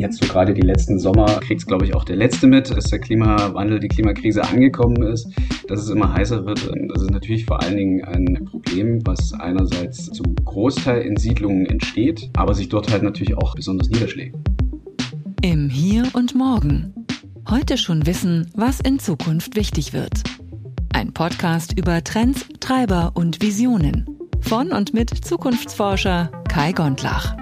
jetzt so gerade die letzten Sommer kriegt es, glaube ich, auch der Letzte mit, dass der Klimawandel, die Klimakrise angekommen ist, dass es immer heißer wird. Das ist natürlich vor allen Dingen ein Problem, was einerseits zum Großteil in Siedlungen entsteht, aber sich dort halt natürlich auch besonders niederschlägt. Im Hier und Morgen. Heute schon wissen, was in Zukunft wichtig wird. Ein Podcast über Trends, Treiber und Visionen. Von und mit Zukunftsforscher Kai Gondlach.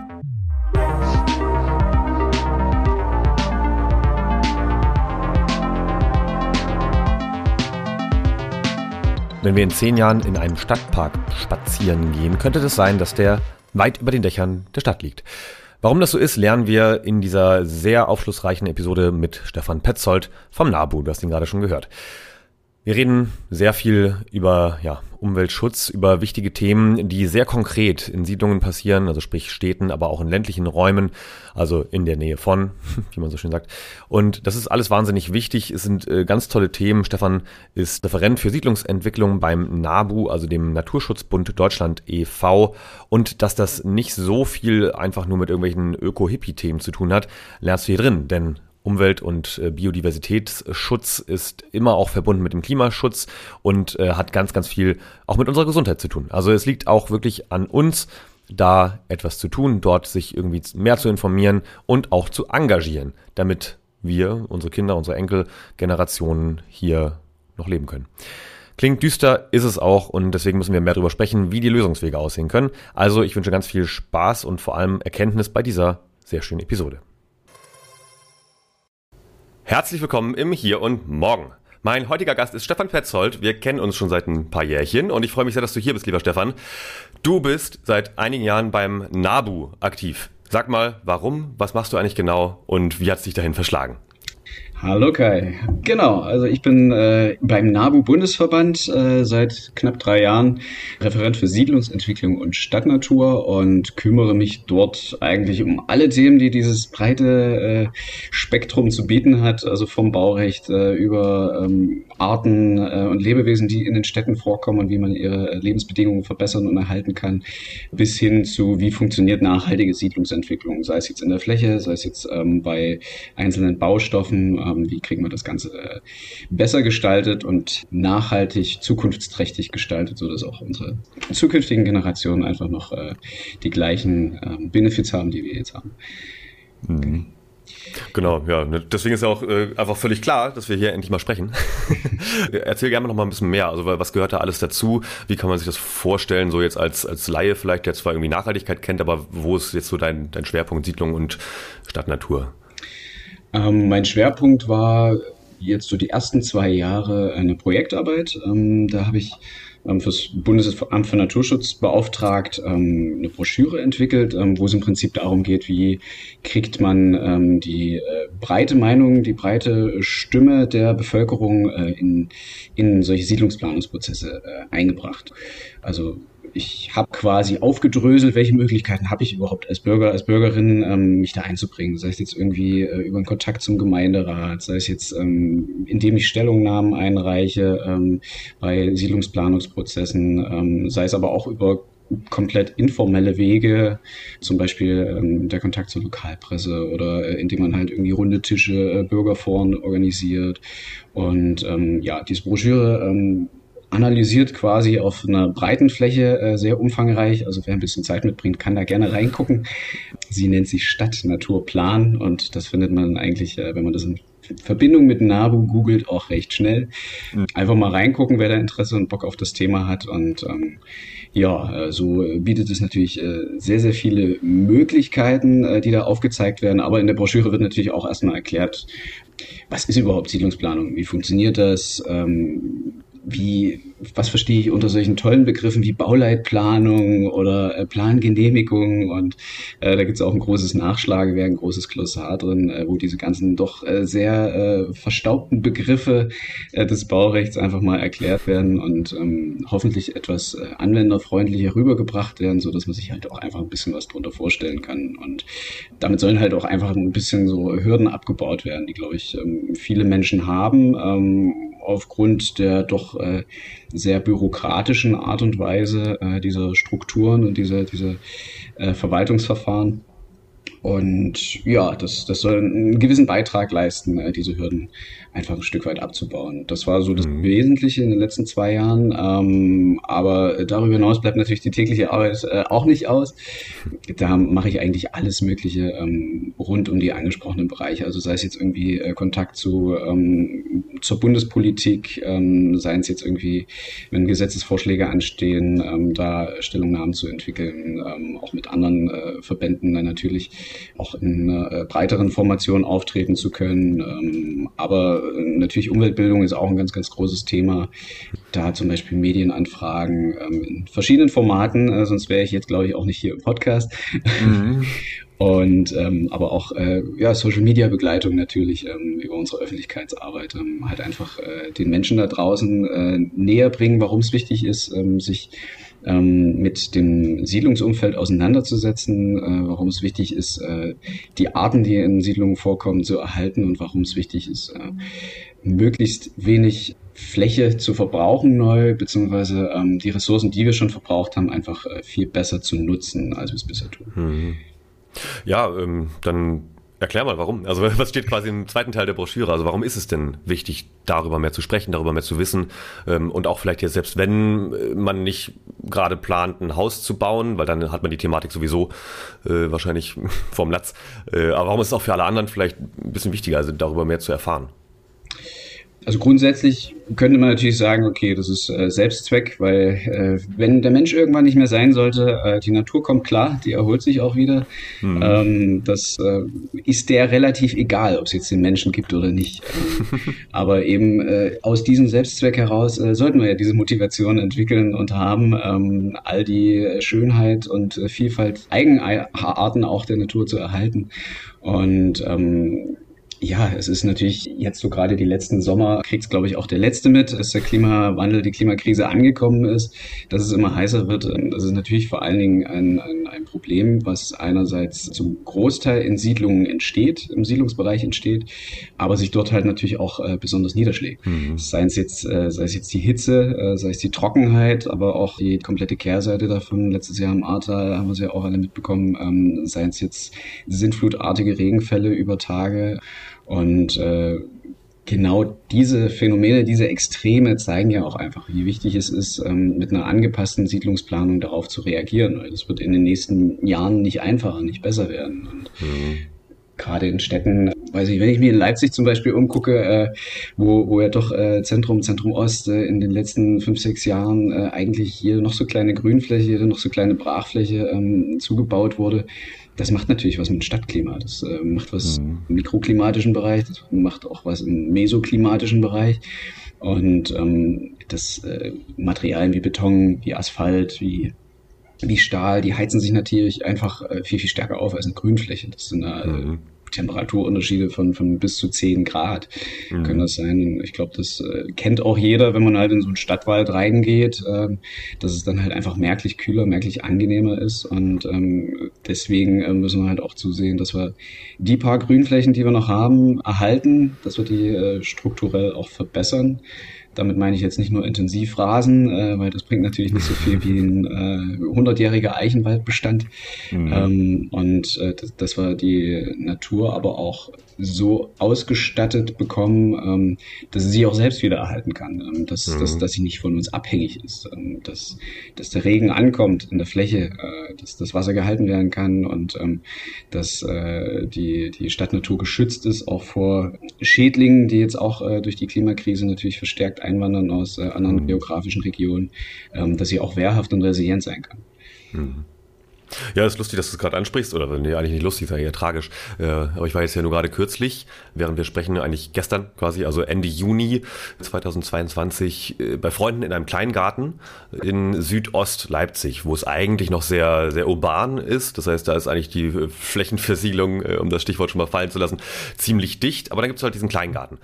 Wenn wir in zehn Jahren in einem Stadtpark spazieren gehen, könnte es das sein, dass der weit über den Dächern der Stadt liegt. Warum das so ist, lernen wir in dieser sehr aufschlussreichen Episode mit Stefan Petzold vom NABU. Du hast ihn gerade schon gehört. Wir reden sehr viel über ja, Umweltschutz, über wichtige Themen, die sehr konkret in Siedlungen passieren, also sprich Städten, aber auch in ländlichen Räumen, also in der Nähe von, wie man so schön sagt. Und das ist alles wahnsinnig wichtig. Es sind äh, ganz tolle Themen. Stefan ist Referent für Siedlungsentwicklung beim NABU, also dem Naturschutzbund Deutschland e.V. Und dass das nicht so viel einfach nur mit irgendwelchen Öko-Hippie-Themen zu tun hat, lernst du hier drin, denn Umwelt- und äh, Biodiversitätsschutz ist immer auch verbunden mit dem Klimaschutz und äh, hat ganz, ganz viel auch mit unserer Gesundheit zu tun. Also es liegt auch wirklich an uns, da etwas zu tun, dort sich irgendwie mehr zu informieren und auch zu engagieren, damit wir, unsere Kinder, unsere Enkelgenerationen hier noch leben können. Klingt düster, ist es auch und deswegen müssen wir mehr darüber sprechen, wie die Lösungswege aussehen können. Also ich wünsche ganz viel Spaß und vor allem Erkenntnis bei dieser sehr schönen Episode. Herzlich willkommen im Hier und Morgen. Mein heutiger Gast ist Stefan Petzold. Wir kennen uns schon seit ein paar Jährchen und ich freue mich sehr, dass du hier bist, lieber Stefan. Du bist seit einigen Jahren beim NABU aktiv. Sag mal, warum, was machst du eigentlich genau und wie hat es dich dahin verschlagen? Hallo Kai. Genau, also ich bin äh, beim NABU-Bundesverband äh, seit knapp drei Jahren Referent für Siedlungsentwicklung und Stadtnatur und kümmere mich dort eigentlich um alle Themen, die dieses breite äh, Spektrum zu bieten hat, also vom Baurecht äh, über ähm, Arten äh, und Lebewesen, die in den Städten vorkommen und wie man ihre Lebensbedingungen verbessern und erhalten kann, bis hin zu wie funktioniert nachhaltige Siedlungsentwicklung, sei es jetzt in der Fläche, sei es jetzt ähm, bei einzelnen Baustoffen, haben, wie kriegen wir das Ganze äh, besser gestaltet und nachhaltig, zukunftsträchtig gestaltet, sodass auch unsere zukünftigen Generationen einfach noch äh, die gleichen ähm, Benefits haben, die wir jetzt haben. Mhm. Genau, ja. Ne, deswegen ist ja auch äh, einfach völlig klar, dass wir hier endlich mal sprechen. Erzähl gerne noch mal ein bisschen mehr. Also, was gehört da alles dazu? Wie kann man sich das vorstellen, so jetzt als, als Laie vielleicht, der zwar irgendwie Nachhaltigkeit kennt, aber wo ist jetzt so dein, dein Schwerpunkt Siedlung und Stadtnatur? Ähm, mein Schwerpunkt war jetzt so die ersten zwei Jahre eine Projektarbeit. Ähm, da habe ich ähm, fürs Bundesamt für Naturschutz beauftragt ähm, eine Broschüre entwickelt, ähm, wo es im Prinzip darum geht, wie kriegt man ähm, die äh, breite Meinung, die breite Stimme der Bevölkerung äh, in, in solche Siedlungsplanungsprozesse äh, eingebracht. Also ich habe quasi aufgedröselt, welche Möglichkeiten habe ich überhaupt als Bürger, als Bürgerin, ähm, mich da einzubringen. Sei es jetzt irgendwie äh, über einen Kontakt zum Gemeinderat, sei es jetzt, ähm, indem ich Stellungnahmen einreiche ähm, bei Siedlungsplanungsprozessen, ähm, sei es aber auch über komplett informelle Wege, zum Beispiel ähm, der Kontakt zur Lokalpresse oder äh, indem man halt irgendwie runde Tische, äh, Bürgerforen organisiert. Und ähm, ja, diese Broschüre ähm, analysiert quasi auf einer breiten Fläche äh, sehr umfangreich. Also wer ein bisschen Zeit mitbringt, kann da gerne reingucken. Sie nennt sich Stadtnaturplan und das findet man eigentlich, äh, wenn man das in Verbindung mit NABU googelt, auch recht schnell. Einfach mal reingucken, wer da Interesse und Bock auf das Thema hat. Und ähm, ja, äh, so bietet es natürlich äh, sehr, sehr viele Möglichkeiten, äh, die da aufgezeigt werden. Aber in der Broschüre wird natürlich auch erstmal erklärt, was ist überhaupt Siedlungsplanung? Wie funktioniert das? Ähm, wie, was verstehe ich unter solchen tollen Begriffen wie Bauleitplanung oder äh, Plangenehmigung und äh, da gibt es auch ein großes Nachschlagewerk, ein großes Glossar drin, äh, wo diese ganzen doch äh, sehr äh, verstaubten Begriffe äh, des Baurechts einfach mal erklärt werden und ähm, hoffentlich etwas äh, anwenderfreundlicher rübergebracht werden, so dass man sich halt auch einfach ein bisschen was drunter vorstellen kann und damit sollen halt auch einfach ein bisschen so Hürden abgebaut werden, die glaube ich ähm, viele Menschen haben. Ähm, aufgrund der doch äh, sehr bürokratischen Art und Weise äh, dieser Strukturen und dieser diese äh, Verwaltungsverfahren. Und ja, das, das soll einen gewissen Beitrag leisten, diese Hürden einfach ein Stück weit abzubauen. Das war so das mhm. Wesentliche in den letzten zwei Jahren. Ähm, aber darüber hinaus bleibt natürlich die tägliche Arbeit äh, auch nicht aus. Da mache ich eigentlich alles Mögliche ähm, rund um die angesprochenen Bereiche. Also sei es jetzt irgendwie äh, Kontakt zu ähm, zur Bundespolitik, ähm, seien es jetzt irgendwie, wenn Gesetzesvorschläge anstehen, ähm, da Stellungnahmen zu entwickeln, ähm, auch mit anderen äh, Verbänden dann natürlich auch in äh, breiteren Formation auftreten zu können. Ähm, aber natürlich Umweltbildung ist auch ein ganz, ganz großes Thema. Da zum Beispiel Medienanfragen ähm, in verschiedenen Formaten, äh, sonst wäre ich jetzt, glaube ich, auch nicht hier im Podcast. Mhm. Und ähm, aber auch äh, ja, Social Media Begleitung natürlich ähm, über unsere Öffentlichkeitsarbeit. Ähm, halt einfach äh, den Menschen da draußen äh, näher bringen, warum es wichtig ist, ähm, sich ähm, mit dem Siedlungsumfeld auseinanderzusetzen, äh, warum es wichtig ist, äh, die Arten, die in Siedlungen vorkommen, zu erhalten und warum es wichtig ist, äh, möglichst wenig Fläche zu verbrauchen neu, beziehungsweise ähm, die Ressourcen, die wir schon verbraucht haben, einfach äh, viel besser zu nutzen, als wir es bisher tun. Mhm. Ja, ähm, dann Erklär mal, warum. Also was steht quasi im zweiten Teil der Broschüre? Also warum ist es denn wichtig, darüber mehr zu sprechen, darüber mehr zu wissen ähm, und auch vielleicht jetzt selbst, wenn äh, man nicht gerade plant, ein Haus zu bauen, weil dann hat man die Thematik sowieso äh, wahrscheinlich vom Latz. Äh, aber warum ist es auch für alle anderen vielleicht ein bisschen wichtiger, also darüber mehr zu erfahren? Also grundsätzlich könnte man natürlich sagen, okay, das ist äh, Selbstzweck, weil äh, wenn der Mensch irgendwann nicht mehr sein sollte, äh, die Natur kommt klar, die erholt sich auch wieder. Mhm. Ähm, das äh, ist der relativ egal, ob es jetzt den Menschen gibt oder nicht. aber eben äh, aus diesem Selbstzweck heraus äh, sollten wir ja diese Motivation entwickeln und haben, ähm, all die Schönheit und Vielfalt, Eigenarten auch der Natur zu erhalten. Und ähm, ja, es ist natürlich jetzt so gerade die letzten Sommer, kriegt es glaube ich auch der letzte mit, dass der Klimawandel, die Klimakrise angekommen ist, dass es immer heißer wird. Das ist natürlich vor allen Dingen ein, ein, ein Problem, was einerseits zum Großteil in Siedlungen entsteht, im Siedlungsbereich entsteht, aber sich dort halt natürlich auch äh, besonders niederschlägt. Mhm. Sei es jetzt, äh, sei es jetzt die Hitze, äh, sei es die Trockenheit, aber auch die komplette Kehrseite davon. Letztes Jahr im Ahrtal haben wir es ja auch alle mitbekommen, ähm, sei es jetzt sintflutartige Regenfälle über Tage und äh, genau diese Phänomene, diese Extreme zeigen ja auch einfach, wie wichtig es ist, ähm, mit einer angepassten Siedlungsplanung darauf zu reagieren. Weil das wird in den nächsten Jahren nicht einfacher, nicht besser werden. Und mhm. Gerade in Städten, weiß ich, wenn ich mir in Leipzig zum Beispiel umgucke, äh, wo, wo ja doch äh, Zentrum, Zentrum Ost äh, in den letzten fünf, sechs Jahren äh, eigentlich jede noch so kleine Grünfläche, jede noch so kleine Brachfläche ähm, zugebaut wurde, das macht natürlich was mit dem Stadtklima. Das äh, macht was mhm. im mikroklimatischen Bereich, das macht auch was im mesoklimatischen Bereich. Und ähm, das äh, Materialien wie Beton, wie Asphalt, wie, wie Stahl, die heizen sich natürlich einfach äh, viel, viel stärker auf als eine Grünfläche. Das sind äh, mhm. Temperaturunterschiede von, von bis zu 10 Grad mhm. können das sein. Und ich glaube, das äh, kennt auch jeder, wenn man halt in so einen Stadtwald reingeht, äh, dass es dann halt einfach merklich kühler, merklich angenehmer ist. Und ähm, deswegen äh, müssen wir halt auch zusehen, dass wir die paar Grünflächen, die wir noch haben, erhalten, dass wir die äh, strukturell auch verbessern. Damit meine ich jetzt nicht nur Intensivrasen, äh, weil das bringt natürlich nicht so viel wie ein äh, 100-jähriger Eichenwaldbestand. Mhm. Ähm, und äh, dass, dass wir die Natur aber auch so ausgestattet bekommen, ähm, dass sie sich auch selbst wieder erhalten kann, ähm, dass, mhm. dass, dass sie nicht von uns abhängig ist, ähm, dass, dass der Regen ankommt in der Fläche, äh, dass das Wasser gehalten werden kann und ähm, dass äh, die, die Stadtnatur geschützt ist, auch vor Schädlingen, die jetzt auch äh, durch die Klimakrise natürlich verstärkt einwandern aus äh, anderen mhm. geografischen Regionen, ähm, dass sie auch wehrhaft und resilient sein kann. Mhm. Ja, ist lustig, dass du es gerade ansprichst, oder nee, eigentlich nicht lustig, sondern eher tragisch. Äh, aber ich war jetzt ja nur gerade kürzlich, während wir sprechen, eigentlich gestern quasi, also Ende Juni 2022, äh, bei Freunden in einem Kleingarten in Südost Leipzig, wo es eigentlich noch sehr, sehr urban ist. Das heißt, da ist eigentlich die Flächenversiegelung, äh, um das Stichwort schon mal fallen zu lassen, ziemlich dicht. Aber dann gibt es halt diesen Kleingarten.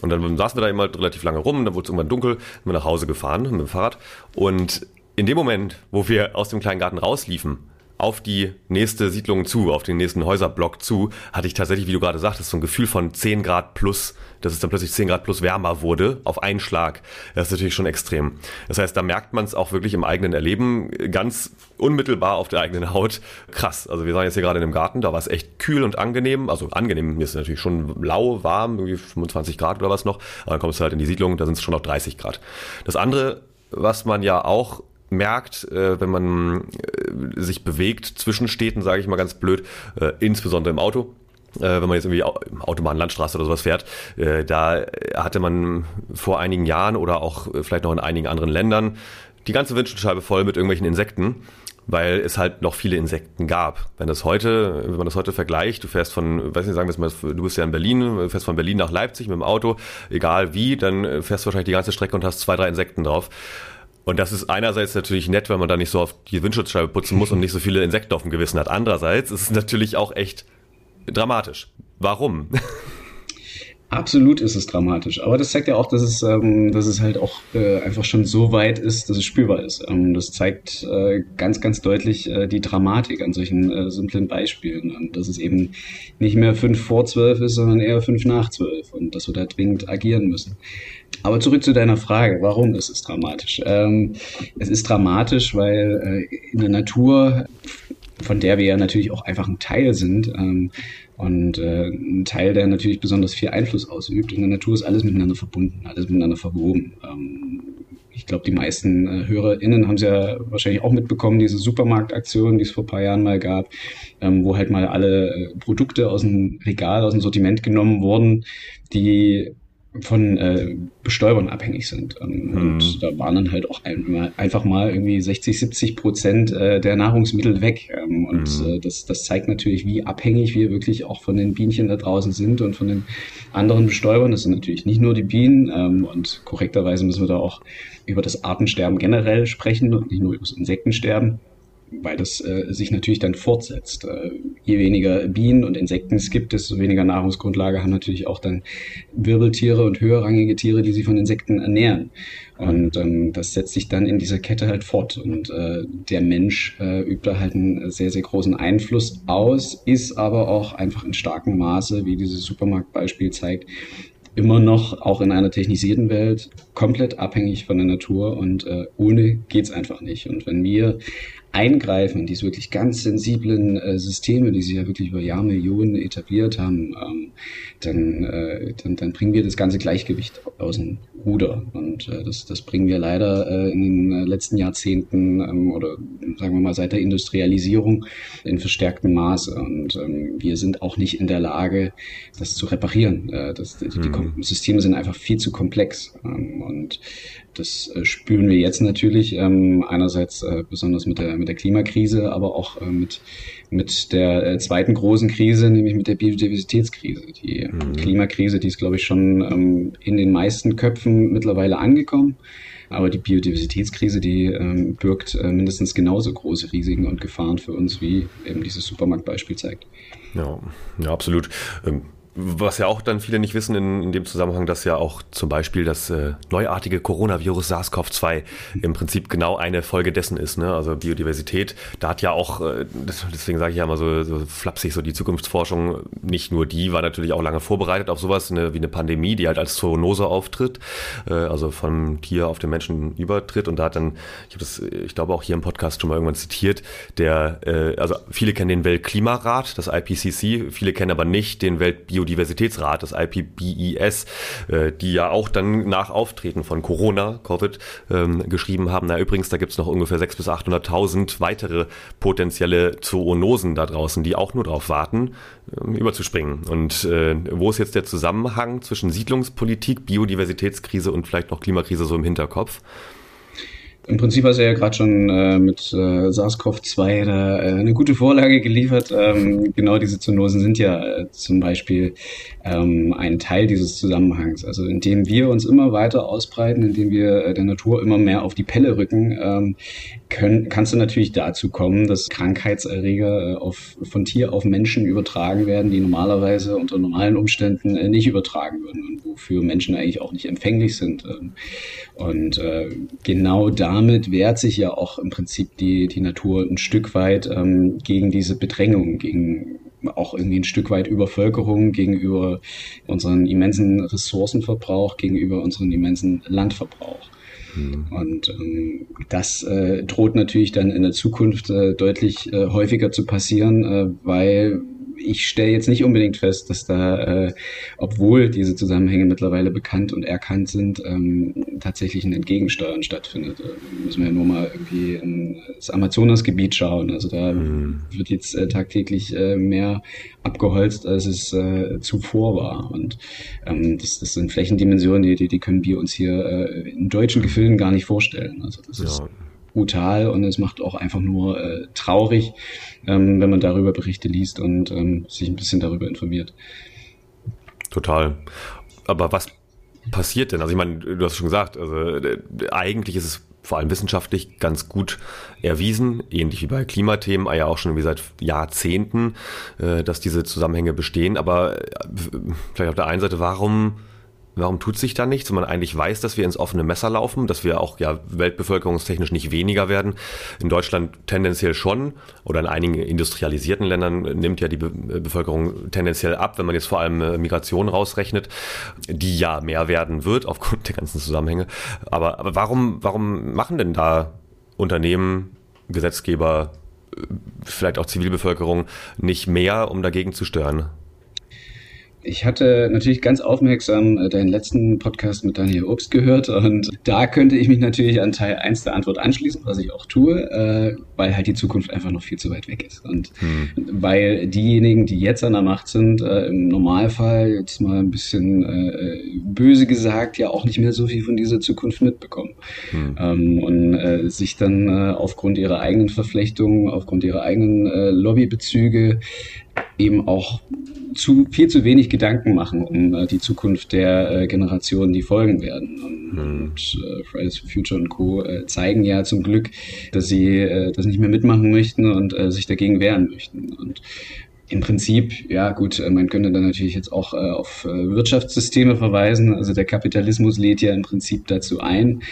Und dann saßen wir da immer relativ lange rum, dann wurde es irgendwann dunkel, sind wir nach Hause gefahren mit dem Fahrrad. Und in dem Moment, wo wir aus dem Kleingarten rausliefen, auf die nächste Siedlung zu, auf den nächsten Häuserblock zu, hatte ich tatsächlich, wie du gerade sagtest, so ein Gefühl von 10 Grad plus, dass es dann plötzlich 10 Grad plus wärmer wurde auf einen Schlag. Das ist natürlich schon extrem. Das heißt, da merkt man es auch wirklich im eigenen Erleben ganz unmittelbar auf der eigenen Haut. Krass. Also wir sind jetzt hier gerade in einem Garten, da war es echt kühl und angenehm. Also angenehm, mir ist natürlich schon lau, warm, irgendwie 25 Grad oder was noch. Aber dann kommst du halt in die Siedlung, da sind es schon noch 30 Grad. Das andere, was man ja auch merkt, äh, wenn man äh, sich bewegt zwischen Städten, sage ich mal ganz blöd, äh, insbesondere im Auto, äh, wenn man jetzt irgendwie Autobahn, Landstraße oder sowas fährt, äh, da hatte man vor einigen Jahren oder auch vielleicht noch in einigen anderen Ländern die ganze Windschutzscheibe voll mit irgendwelchen Insekten weil es halt noch viele Insekten gab. Wenn das heute, wenn man das heute vergleicht, du fährst von, weiß nicht, sagen wir mal, du bist ja in Berlin, du fährst von Berlin nach Leipzig mit dem Auto, egal wie, dann fährst du wahrscheinlich die ganze Strecke und hast zwei, drei Insekten drauf. Und das ist einerseits natürlich nett, weil man da nicht so auf die Windschutzscheibe putzen muss und nicht so viele Insekten auf dem Gewissen hat. Andererseits ist es natürlich auch echt dramatisch. Warum? Absolut ist es dramatisch. Aber das zeigt ja auch, dass es, ähm, dass es halt auch äh, einfach schon so weit ist, dass es spürbar ist. Ähm, das zeigt äh, ganz, ganz deutlich äh, die Dramatik an solchen äh, simplen Beispielen. Und dass es eben nicht mehr fünf vor zwölf ist, sondern eher fünf nach zwölf. Und dass wir da dringend agieren müssen. Aber zurück zu deiner Frage, warum ist es dramatisch? Ähm, es ist dramatisch, weil äh, in der Natur, von der wir ja natürlich auch einfach ein Teil sind, ähm, und äh, ein Teil, der natürlich besonders viel Einfluss ausübt. In der Natur ist alles miteinander verbunden, alles miteinander verwoben. Ähm, ich glaube, die meisten äh, HörerInnen haben es ja wahrscheinlich auch mitbekommen, diese Supermarktaktion, die es vor ein paar Jahren mal gab, ähm, wo halt mal alle äh, Produkte aus dem Regal, aus dem Sortiment genommen wurden, die von äh, Bestäubern abhängig sind. Ähm, mhm. Und da waren dann halt auch ein, einfach mal irgendwie 60, 70 Prozent äh, der Nahrungsmittel weg. Ähm, und mhm. äh, das, das zeigt natürlich, wie abhängig wir wirklich auch von den Bienchen da draußen sind und von den anderen Bestäubern. Das sind natürlich nicht nur die Bienen. Ähm, und korrekterweise müssen wir da auch über das Artensterben generell sprechen und nicht nur über das Insektensterben weil das äh, sich natürlich dann fortsetzt. Äh, je weniger Bienen und Insekten es gibt, desto weniger Nahrungsgrundlage haben natürlich auch dann Wirbeltiere und höherrangige Tiere, die sich von Insekten ernähren. Und ähm, das setzt sich dann in dieser Kette halt fort. Und äh, der Mensch äh, übt da halt einen sehr, sehr großen Einfluss aus, ist aber auch einfach in starkem Maße, wie dieses Supermarktbeispiel zeigt, immer noch, auch in einer technisierten Welt, komplett abhängig von der Natur und äh, ohne geht's einfach nicht. Und wenn wir eingreifen, diese wirklich ganz sensiblen äh, Systeme, die sich ja wirklich über Jahrmillionen etabliert haben, ähm, dann, äh, dann, dann bringen wir das ganze Gleichgewicht aus dem Ruder. Und äh, das, das bringen wir leider äh, in den äh, letzten Jahrzehnten ähm, oder sagen wir mal seit der Industrialisierung in verstärktem Maße. Und ähm, wir sind auch nicht in der Lage, das zu reparieren. Äh, das, die, mhm. die Systeme sind einfach viel zu komplex. Ähm, und das äh, spüren wir jetzt natürlich ähm, einerseits äh, besonders mit der mit der Klimakrise, aber auch äh, mit mit der äh, zweiten großen Krise, nämlich mit der Biodiversitätskrise. Die mhm. Klimakrise, die ist glaube ich schon ähm, in den meisten Köpfen mittlerweile angekommen. Aber die Biodiversitätskrise, die ähm, birgt äh, mindestens genauso große Risiken und Gefahren für uns, wie eben dieses Supermarktbeispiel zeigt. Ja, ja absolut. Ähm was ja auch dann viele nicht wissen in, in dem Zusammenhang, dass ja auch zum Beispiel das äh, neuartige Coronavirus SARS-CoV-2 im Prinzip genau eine Folge dessen ist. Ne? Also Biodiversität, da hat ja auch, äh, deswegen sage ich ja mal so, so flapsig, so die Zukunftsforschung, nicht nur die, war natürlich auch lange vorbereitet auf sowas eine, wie eine Pandemie, die halt als Zoonose auftritt, äh, also vom Tier auf den Menschen übertritt. Und da hat dann, ich habe das, ich glaube auch hier im Podcast schon mal irgendwann zitiert, der, äh, also viele kennen den Weltklimarat, das IPCC, viele kennen aber nicht den Weltbio Biodiversitätsrat, das IPBES, äh, die ja auch dann nach Auftreten von Corona, Covid, ähm, geschrieben haben, na übrigens, da gibt's noch ungefähr 600.000 bis 800.000 weitere potenzielle Zoonosen da draußen, die auch nur darauf warten, ähm, überzuspringen. Und äh, wo ist jetzt der Zusammenhang zwischen Siedlungspolitik, Biodiversitätskrise und vielleicht noch Klimakrise so im Hinterkopf? Im Prinzip hast du ja gerade schon äh, mit äh, SARS-CoV-2 da äh, eine gute Vorlage geliefert. Ähm, genau diese Zoonosen sind ja äh, zum Beispiel ähm, ein Teil dieses Zusammenhangs. Also indem wir uns immer weiter ausbreiten, indem wir äh, der Natur immer mehr auf die Pelle rücken, ähm, können, kannst du natürlich dazu kommen, dass Krankheitserreger äh, auf, von Tier auf Menschen übertragen werden, die normalerweise unter normalen Umständen äh, nicht übertragen würden und wofür Menschen eigentlich auch nicht empfänglich sind. Ähm, und äh, genau da damit wehrt sich ja auch im Prinzip die, die Natur ein Stück weit ähm, gegen diese Bedrängung, gegen auch irgendwie ein Stück weit Übervölkerung gegenüber unseren immensen Ressourcenverbrauch, gegenüber unseren immensen Landverbrauch. Mhm. Und ähm, das äh, droht natürlich dann in der Zukunft äh, deutlich äh, häufiger zu passieren, äh, weil ich stelle jetzt nicht unbedingt fest, dass da, äh, obwohl diese Zusammenhänge mittlerweile bekannt und erkannt sind, ähm, tatsächlich ein Entgegensteuern stattfindet. Da müssen wir ja nur mal irgendwie in das Amazonasgebiet schauen. Also da mhm. wird jetzt äh, tagtäglich äh, mehr abgeholzt, als es äh, zuvor war. Und ähm, das, das sind Flächendimensionen, die, die, die können wir uns hier äh, in deutschen Gefilden gar nicht vorstellen. Also das ja. ist brutal und es macht auch einfach nur äh, traurig, ähm, wenn man darüber Berichte liest und ähm, sich ein bisschen darüber informiert. Total. Aber was passiert denn? Also ich meine, du hast schon gesagt, also äh, eigentlich ist es vor allem wissenschaftlich ganz gut erwiesen, ähnlich wie bei Klimathemen, ja auch schon wie seit Jahrzehnten, äh, dass diese Zusammenhänge bestehen. Aber äh, vielleicht auf der einen Seite, warum Warum tut sich da nichts, wenn man eigentlich weiß, dass wir ins offene Messer laufen, dass wir auch ja weltbevölkerungstechnisch nicht weniger werden? In Deutschland tendenziell schon oder in einigen industrialisierten Ländern nimmt ja die Be Bevölkerung tendenziell ab, wenn man jetzt vor allem äh, Migration rausrechnet, die ja mehr werden wird aufgrund der ganzen Zusammenhänge. Aber, aber warum, warum machen denn da Unternehmen, Gesetzgeber, äh, vielleicht auch Zivilbevölkerung nicht mehr, um dagegen zu stören? Ich hatte natürlich ganz aufmerksam äh, deinen letzten Podcast mit Daniel Obst gehört und da könnte ich mich natürlich an Teil 1 der Antwort anschließen, was ich auch tue, äh, weil halt die Zukunft einfach noch viel zu weit weg ist. Und hm. weil diejenigen, die jetzt an der Macht sind, äh, im Normalfall jetzt mal ein bisschen böse gesagt, ja auch nicht mehr so viel von dieser Zukunft mitbekommen. Hm. Ähm, und sich dann aufgrund ihrer eigenen Verflechtungen, aufgrund ihrer eigenen Lobbybezüge eben auch zu, viel zu wenig Gedanken machen um äh, die Zukunft der äh, Generationen, die folgen werden. Und, mhm. und äh, Fridays for Future und Co. Äh, zeigen ja zum Glück, dass sie äh, das nicht mehr mitmachen möchten und äh, sich dagegen wehren möchten. Und im Prinzip, ja gut, man könnte dann natürlich jetzt auch auf Wirtschaftssysteme verweisen. Also der Kapitalismus lädt ja im Prinzip dazu ein,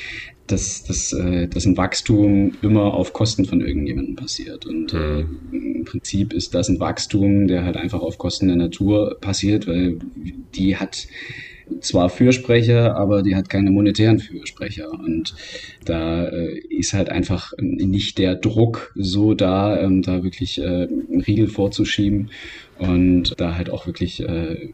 dass, dass, äh, dass ein Wachstum immer auf Kosten von irgendjemandem passiert. Und äh, mhm. im Prinzip ist das ein Wachstum, der halt einfach auf Kosten der Natur passiert, weil die hat zwar Fürsprecher, aber die hat keine monetären Fürsprecher. Und da äh, ist halt einfach nicht der Druck so da, ähm, da wirklich äh, einen Riegel vorzuschieben und da halt auch wirklich äh,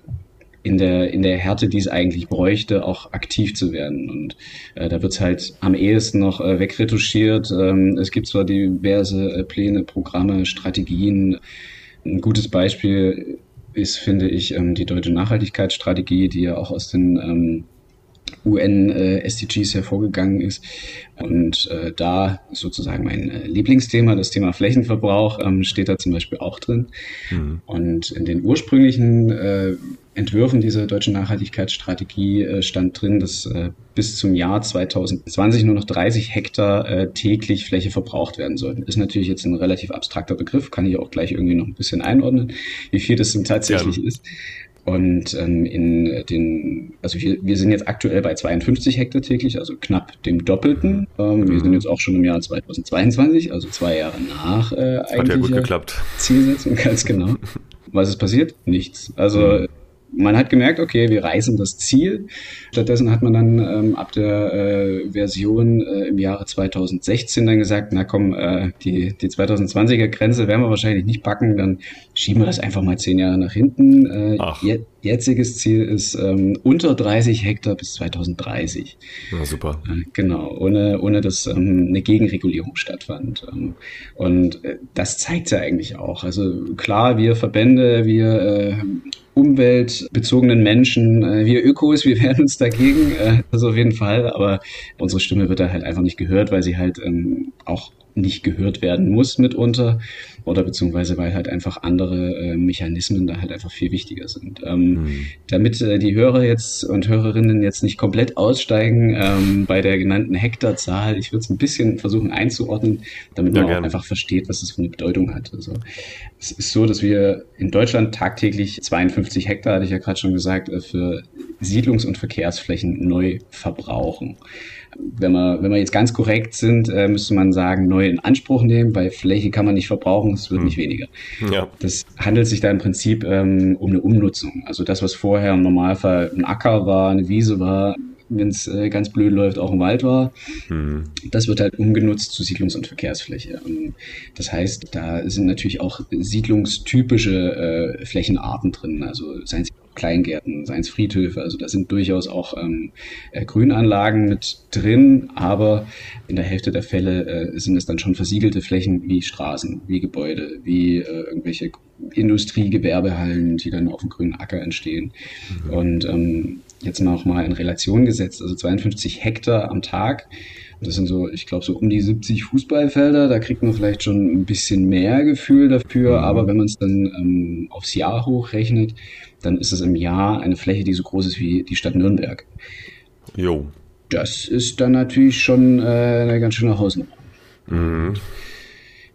in der, in der Härte, die es eigentlich bräuchte, auch aktiv zu werden. Und äh, da wird es halt am ehesten noch äh, wegretuschiert. Ähm, es gibt zwar diverse äh, Pläne, Programme, Strategien. Ein gutes Beispiel ist, finde ich, ähm, die deutsche Nachhaltigkeitsstrategie, die ja auch aus den ähm, UN-SDGs äh, hervorgegangen ist. Und äh, da sozusagen mein äh, Lieblingsthema, das Thema Flächenverbrauch, ähm, steht da zum Beispiel auch drin. Mhm. Und in den ursprünglichen äh, Entwürfen dieser deutschen Nachhaltigkeitsstrategie äh, stand drin, dass äh, bis zum Jahr 2020 nur noch 30 Hektar äh, täglich Fläche verbraucht werden sollten. Ist natürlich jetzt ein relativ abstrakter Begriff, kann ich auch gleich irgendwie noch ein bisschen einordnen, wie viel das denn tatsächlich ja. ist. Und ähm, in den, also wir, wir sind jetzt aktuell bei 52 Hektar täglich, also knapp dem Doppelten. Ähm, wir sind jetzt auch schon im Jahr 2022, also zwei Jahre nach äh, eigentlich. Hat ja gut geklappt. Zielsetzung, ganz genau. Was ist passiert? Nichts. Also mhm man hat gemerkt, okay, wir reißen das Ziel. Stattdessen hat man dann ähm, ab der äh, Version äh, im Jahre 2016 dann gesagt, na komm, äh, die, die 2020er Grenze werden wir wahrscheinlich nicht packen, dann schieben wir das einfach mal zehn Jahre nach hinten. Äh, je, jetziges Ziel ist ähm, unter 30 Hektar bis 2030. Ja, super. Äh, genau, ohne, ohne dass ähm, eine Gegenregulierung stattfand. Ähm, und äh, das zeigt ja eigentlich auch. Also klar, wir Verbände, wir äh, umweltbezogenen Menschen, äh, wir Ökos, wir wehren uns dagegen, das auf jeden Fall, aber unsere Stimme wird da halt einfach nicht gehört, weil sie halt ähm, auch nicht gehört werden muss mitunter oder beziehungsweise weil halt einfach andere äh, Mechanismen da halt einfach viel wichtiger sind. Ähm, mhm. Damit äh, die Hörer jetzt und Hörerinnen jetzt nicht komplett aussteigen ähm, bei der genannten Hektarzahl, ich würde es ein bisschen versuchen einzuordnen, damit man ja, auch einfach versteht, was es für eine Bedeutung hat. Also es ist so, dass wir in Deutschland tagtäglich 52 Hektar, hatte ich ja gerade schon gesagt, äh, für Siedlungs- und Verkehrsflächen neu verbrauchen. Wenn wir, wenn wir jetzt ganz korrekt sind, äh, müsste man sagen, neu in Anspruch nehmen. Bei Fläche kann man nicht verbrauchen, es wird hm. nicht weniger. Ja. Das handelt sich da im Prinzip ähm, um eine Umnutzung. Also das, was vorher im Normalfall ein Acker war, eine Wiese war, wenn es äh, ganz blöd läuft, auch ein Wald war. Mhm. Das wird halt umgenutzt zu Siedlungs- und Verkehrsfläche. Und das heißt, da sind natürlich auch siedlungstypische äh, Flächenarten drin, also seien es Kleingärten, seien es Friedhöfe, also da sind durchaus auch ähm, äh, Grünanlagen mit drin, aber in der Hälfte der Fälle äh, sind es dann schon versiegelte Flächen wie Straßen, wie Gebäude, wie äh, irgendwelche Industriegewerbehallen, die dann auf dem grünen Acker entstehen. Mhm. Und ähm, jetzt noch mal in Relation gesetzt, also 52 Hektar am Tag. Das sind so, ich glaube, so um die 70 Fußballfelder. Da kriegt man vielleicht schon ein bisschen mehr Gefühl dafür. Mhm. Aber wenn man es dann ähm, aufs Jahr hochrechnet, dann ist es im Jahr eine Fläche, die so groß ist wie die Stadt Nürnberg. Jo. Das ist dann natürlich schon äh, eine ganz schöne Hausnummer. Mhm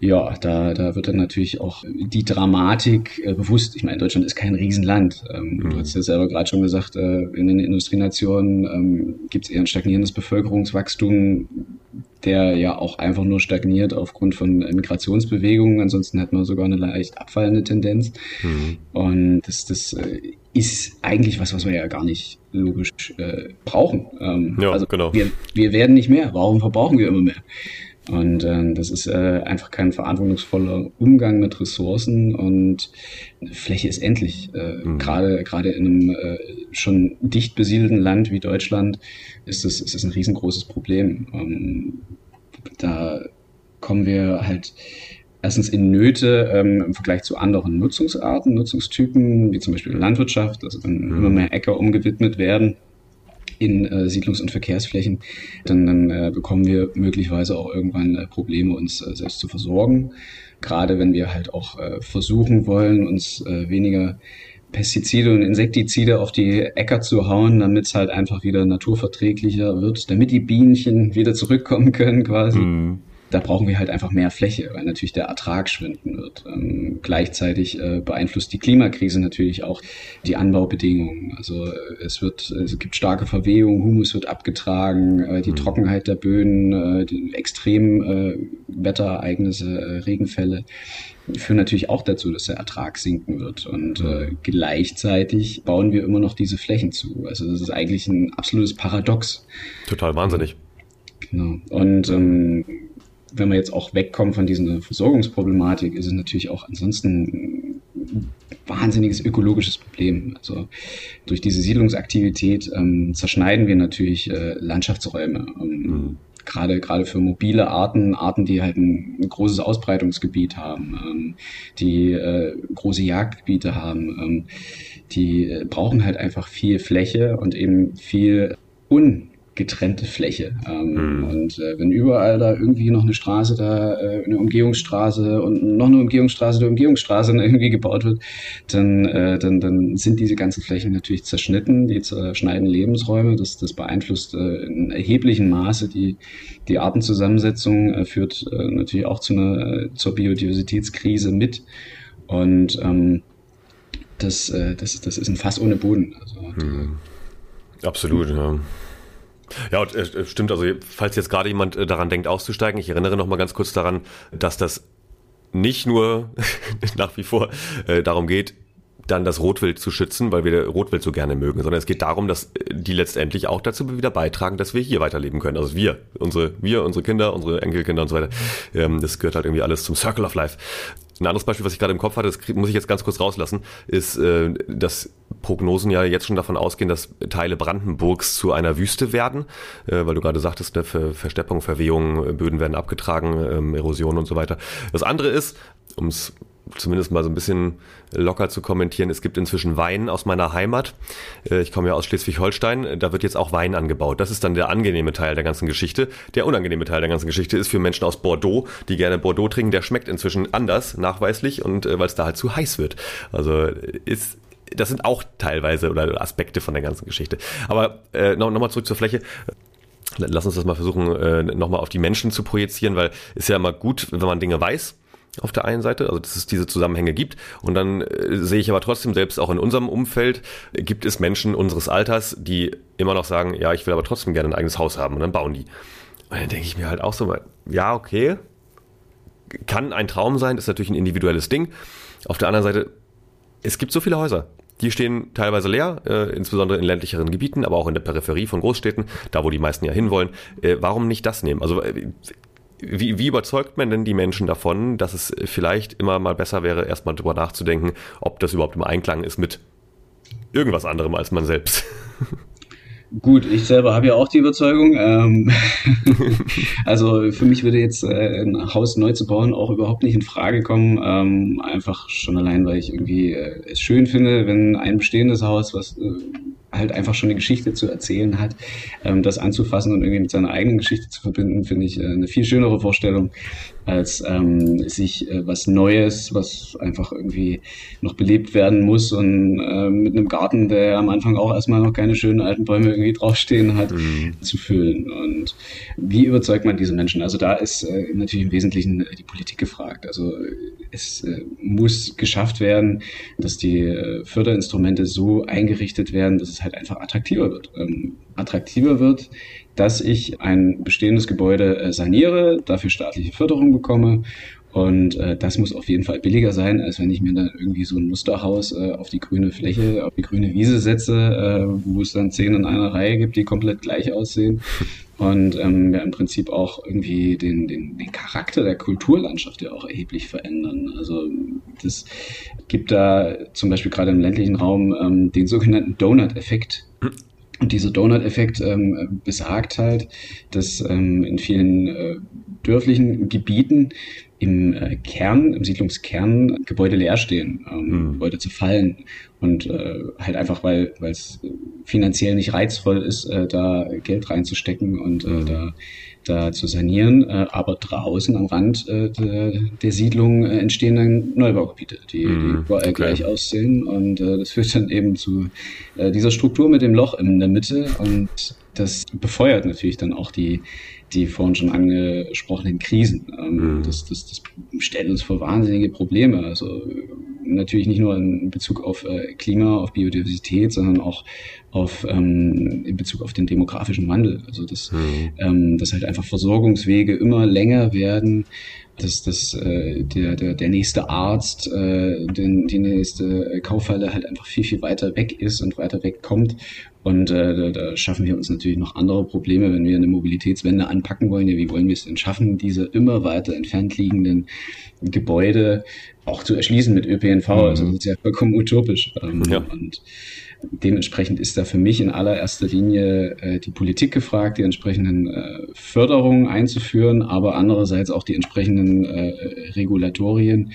ja, da, da wird dann natürlich auch die Dramatik äh, bewusst. Ich meine, Deutschland ist kein Riesenland. Ähm, mhm. Du hast ja selber gerade schon gesagt, äh, in den Industrienationen ähm, gibt es eher ein stagnierendes Bevölkerungswachstum, der ja auch einfach nur stagniert aufgrund von Migrationsbewegungen. Ansonsten hat man sogar eine leicht abfallende Tendenz. Mhm. Und das, das äh, ist eigentlich was, was wir ja gar nicht logisch äh, brauchen. Ähm, ja, also genau. Wir, wir werden nicht mehr. Warum verbrauchen wir immer mehr? Und äh, das ist äh, einfach kein verantwortungsvoller Umgang mit Ressourcen und Fläche ist endlich. Äh, mhm. Gerade gerade in einem äh, schon dicht besiedelten Land wie Deutschland ist es ist das ein riesengroßes Problem. Ähm, da kommen wir halt erstens in Nöte ähm, im Vergleich zu anderen Nutzungsarten, Nutzungstypen, wie zum Beispiel Landwirtschaft, also wenn mhm. immer mehr Äcker umgewidmet werden in äh, Siedlungs- und Verkehrsflächen, dann, dann äh, bekommen wir möglicherweise auch irgendwann äh, Probleme, uns äh, selbst zu versorgen. Gerade wenn wir halt auch äh, versuchen wollen, uns äh, weniger Pestizide und Insektizide auf die Äcker zu hauen, damit es halt einfach wieder naturverträglicher wird, damit die Bienchen wieder zurückkommen können quasi. Mhm da brauchen wir halt einfach mehr Fläche, weil natürlich der Ertrag schwinden wird. Ähm, gleichzeitig äh, beeinflusst die Klimakrise natürlich auch die Anbaubedingungen. Also äh, es wird, es gibt starke Verwehung, Humus wird abgetragen, äh, die mhm. Trockenheit der Böden, äh, die extremen äh, Wetterereignisse, äh, Regenfälle führen natürlich auch dazu, dass der Ertrag sinken wird. Und äh, gleichzeitig bauen wir immer noch diese Flächen zu. Also das ist eigentlich ein absolutes Paradox. Total wahnsinnig. Genau. Und ähm, wenn wir jetzt auch wegkommen von dieser Versorgungsproblematik, ist es natürlich auch ansonsten ein wahnsinniges ökologisches Problem. Also durch diese Siedlungsaktivität ähm, zerschneiden wir natürlich äh, Landschaftsräume. Ähm, mhm. Gerade, gerade für mobile Arten, Arten, die halt ein, ein großes Ausbreitungsgebiet haben, ähm, die äh, große Jagdgebiete haben, ähm, die äh, brauchen halt einfach viel Fläche und eben viel un getrennte Fläche. Ähm, mhm. Und äh, wenn überall da irgendwie noch eine Straße da, äh, eine Umgehungsstraße und noch eine Umgehungsstraße der Umgehungsstraße irgendwie gebaut wird, dann, äh, dann, dann sind diese ganzen Flächen natürlich zerschnitten, die zerschneiden Lebensräume. Das, das beeinflusst äh, in erheblichem Maße die, die Artenzusammensetzung, äh, führt äh, natürlich auch zu einer, zur Biodiversitätskrise mit. Und ähm, das, das, das ist ein Fass ohne Boden. Also, mhm. Absolut, ja. Ja, äh, stimmt. Also, falls jetzt gerade jemand äh, daran denkt, auszusteigen, ich erinnere noch mal ganz kurz daran, dass das nicht nur nach wie vor äh, darum geht, dann das Rotwild zu schützen, weil wir Rotwild so gerne mögen, sondern es geht darum, dass die letztendlich auch dazu wieder beitragen, dass wir hier weiterleben können. Also wir, unsere, wir, unsere Kinder, unsere Enkelkinder und so weiter. Ähm, das gehört halt irgendwie alles zum Circle of Life. Ein anderes Beispiel, was ich gerade im Kopf hatte, das muss ich jetzt ganz kurz rauslassen, ist, äh, dass Prognosen ja jetzt schon davon ausgehen, dass Teile Brandenburgs zu einer Wüste werden, äh, weil du gerade sagtest, ne, Versteppung, Verwehung, Böden werden abgetragen, ähm, Erosion und so weiter. Das andere ist, um es zumindest mal so ein bisschen locker zu kommentieren. Es gibt inzwischen Wein aus meiner Heimat. Äh, ich komme ja aus Schleswig-Holstein. Da wird jetzt auch Wein angebaut. Das ist dann der angenehme Teil der ganzen Geschichte. Der unangenehme Teil der ganzen Geschichte ist für Menschen aus Bordeaux, die gerne Bordeaux trinken. Der schmeckt inzwischen anders, nachweislich, und äh, weil es da halt zu heiß wird. Also ist das sind auch teilweise oder Aspekte von der ganzen Geschichte. Aber äh, nochmal noch zurück zur Fläche. Lass uns das mal versuchen, äh, nochmal auf die Menschen zu projizieren, weil ist ja immer gut, wenn man Dinge weiß auf der einen Seite, also dass es diese Zusammenhänge gibt. Und dann äh, sehe ich aber trotzdem, selbst auch in unserem Umfeld, äh, gibt es Menschen unseres Alters, die immer noch sagen, ja, ich will aber trotzdem gerne ein eigenes Haus haben und dann bauen die. Und dann denke ich mir halt auch so, ja, okay, kann ein Traum sein, ist natürlich ein individuelles Ding. Auf der anderen Seite, es gibt so viele Häuser. Die stehen teilweise leer, äh, insbesondere in ländlicheren Gebieten, aber auch in der Peripherie von Großstädten, da wo die meisten ja hinwollen. Äh, warum nicht das nehmen? Also äh, wie, wie überzeugt man denn die Menschen davon, dass es vielleicht immer mal besser wäre, erstmal drüber nachzudenken, ob das überhaupt im Einklang ist mit irgendwas anderem als man selbst? Gut, ich selber habe ja auch die Überzeugung. Ähm, also für mich würde jetzt äh, ein Haus neu zu bauen auch überhaupt nicht in Frage kommen. Ähm, einfach schon allein, weil ich irgendwie äh, es schön finde, wenn ein bestehendes Haus, was äh, halt einfach schon eine Geschichte zu erzählen hat, ähm, das anzufassen und irgendwie mit seiner eigenen Geschichte zu verbinden, finde ich äh, eine viel schönere Vorstellung, als ähm, sich äh, was Neues, was einfach irgendwie noch belebt werden muss und äh, mit einem Garten, der am Anfang auch erstmal noch keine schönen alten Bäume irgendwie draufstehen hat, mhm. zu füllen. Und wie überzeugt man diese Menschen? Also da ist äh, natürlich im Wesentlichen äh, die Politik gefragt. Also es äh, muss geschafft werden, dass die äh, Förderinstrumente so eingerichtet werden, dass es halt einfach attraktiver wird. Ähm, attraktiver wird, dass ich ein bestehendes Gebäude äh, saniere, dafür staatliche Förderung bekomme und äh, das muss auf jeden Fall billiger sein, als wenn ich mir dann irgendwie so ein Musterhaus äh, auf die grüne Fläche, auf die grüne Wiese setze, äh, wo es dann zehn in einer Reihe gibt, die komplett gleich aussehen. Und ähm, ja, im Prinzip auch irgendwie den, den, den Charakter der Kulturlandschaft ja auch erheblich verändern. Also das gibt da zum Beispiel gerade im ländlichen Raum ähm, den sogenannten Donut-Effekt. Und dieser Donut-Effekt ähm, besagt halt, dass ähm, in vielen äh, dörflichen Gebieten im äh, Kern, im Siedlungskern Gebäude leer stehen, ähm, mhm. Gebäude zu fallen. Und äh, halt einfach, weil es finanziell nicht reizvoll ist, äh, da Geld reinzustecken und äh, mhm. da da zu sanieren, äh, aber draußen am Rand äh, der, der Siedlung äh, entstehen dann Neubaugebiete, die, mm, die überall okay. gleich aussehen und das führt dann eben zu dieser Struktur mit dem Loch in der Mitte und das befeuert natürlich dann auch die, die vorhin schon angesprochenen Krisen. Ähm, mm. das, das, das stellt uns vor wahnsinnige Probleme. Also natürlich nicht nur in Bezug auf äh, Klima, auf Biodiversität, sondern auch auf ähm, in Bezug auf den demografischen Wandel. Also dass, mhm. ähm, dass halt einfach Versorgungswege immer länger werden, dass, dass äh, der, der, der nächste Arzt, äh, den, die nächste Kaufhalle halt einfach viel, viel weiter weg ist und weiter weg kommt. Und äh, da, da schaffen wir uns natürlich noch andere Probleme, wenn wir eine Mobilitätswende anpacken wollen. Ja, wie wollen wir es denn schaffen, diese immer weiter entfernt liegenden Gebäude auch zu erschließen mit ÖPNV? Mhm. Also das ist ja vollkommen utopisch. Ähm, ja. Und Dementsprechend ist da für mich in allererster Linie äh, die Politik gefragt, die entsprechenden äh, Förderungen einzuführen, aber andererseits auch die entsprechenden äh, Regulatorien,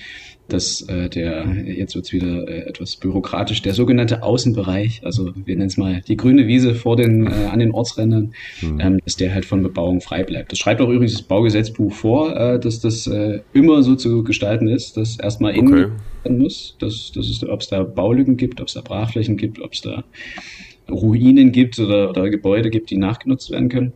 dass äh, der, jetzt wird's wieder äh, etwas bürokratisch, der sogenannte Außenbereich, also wir nennen es mal die grüne Wiese vor den, äh, an den Ortsrändern, mhm. ähm, dass der halt von Bebauung frei bleibt. Das schreibt auch übrigens das Baugesetzbuch vor, äh, dass das äh, immer so zu gestalten ist, dass erstmal innen okay. Werden muss, dass, dass es, ob es da Baulücken gibt, ob es da Brachflächen gibt, ob es da Ruinen gibt oder, oder Gebäude gibt, die nachgenutzt werden können.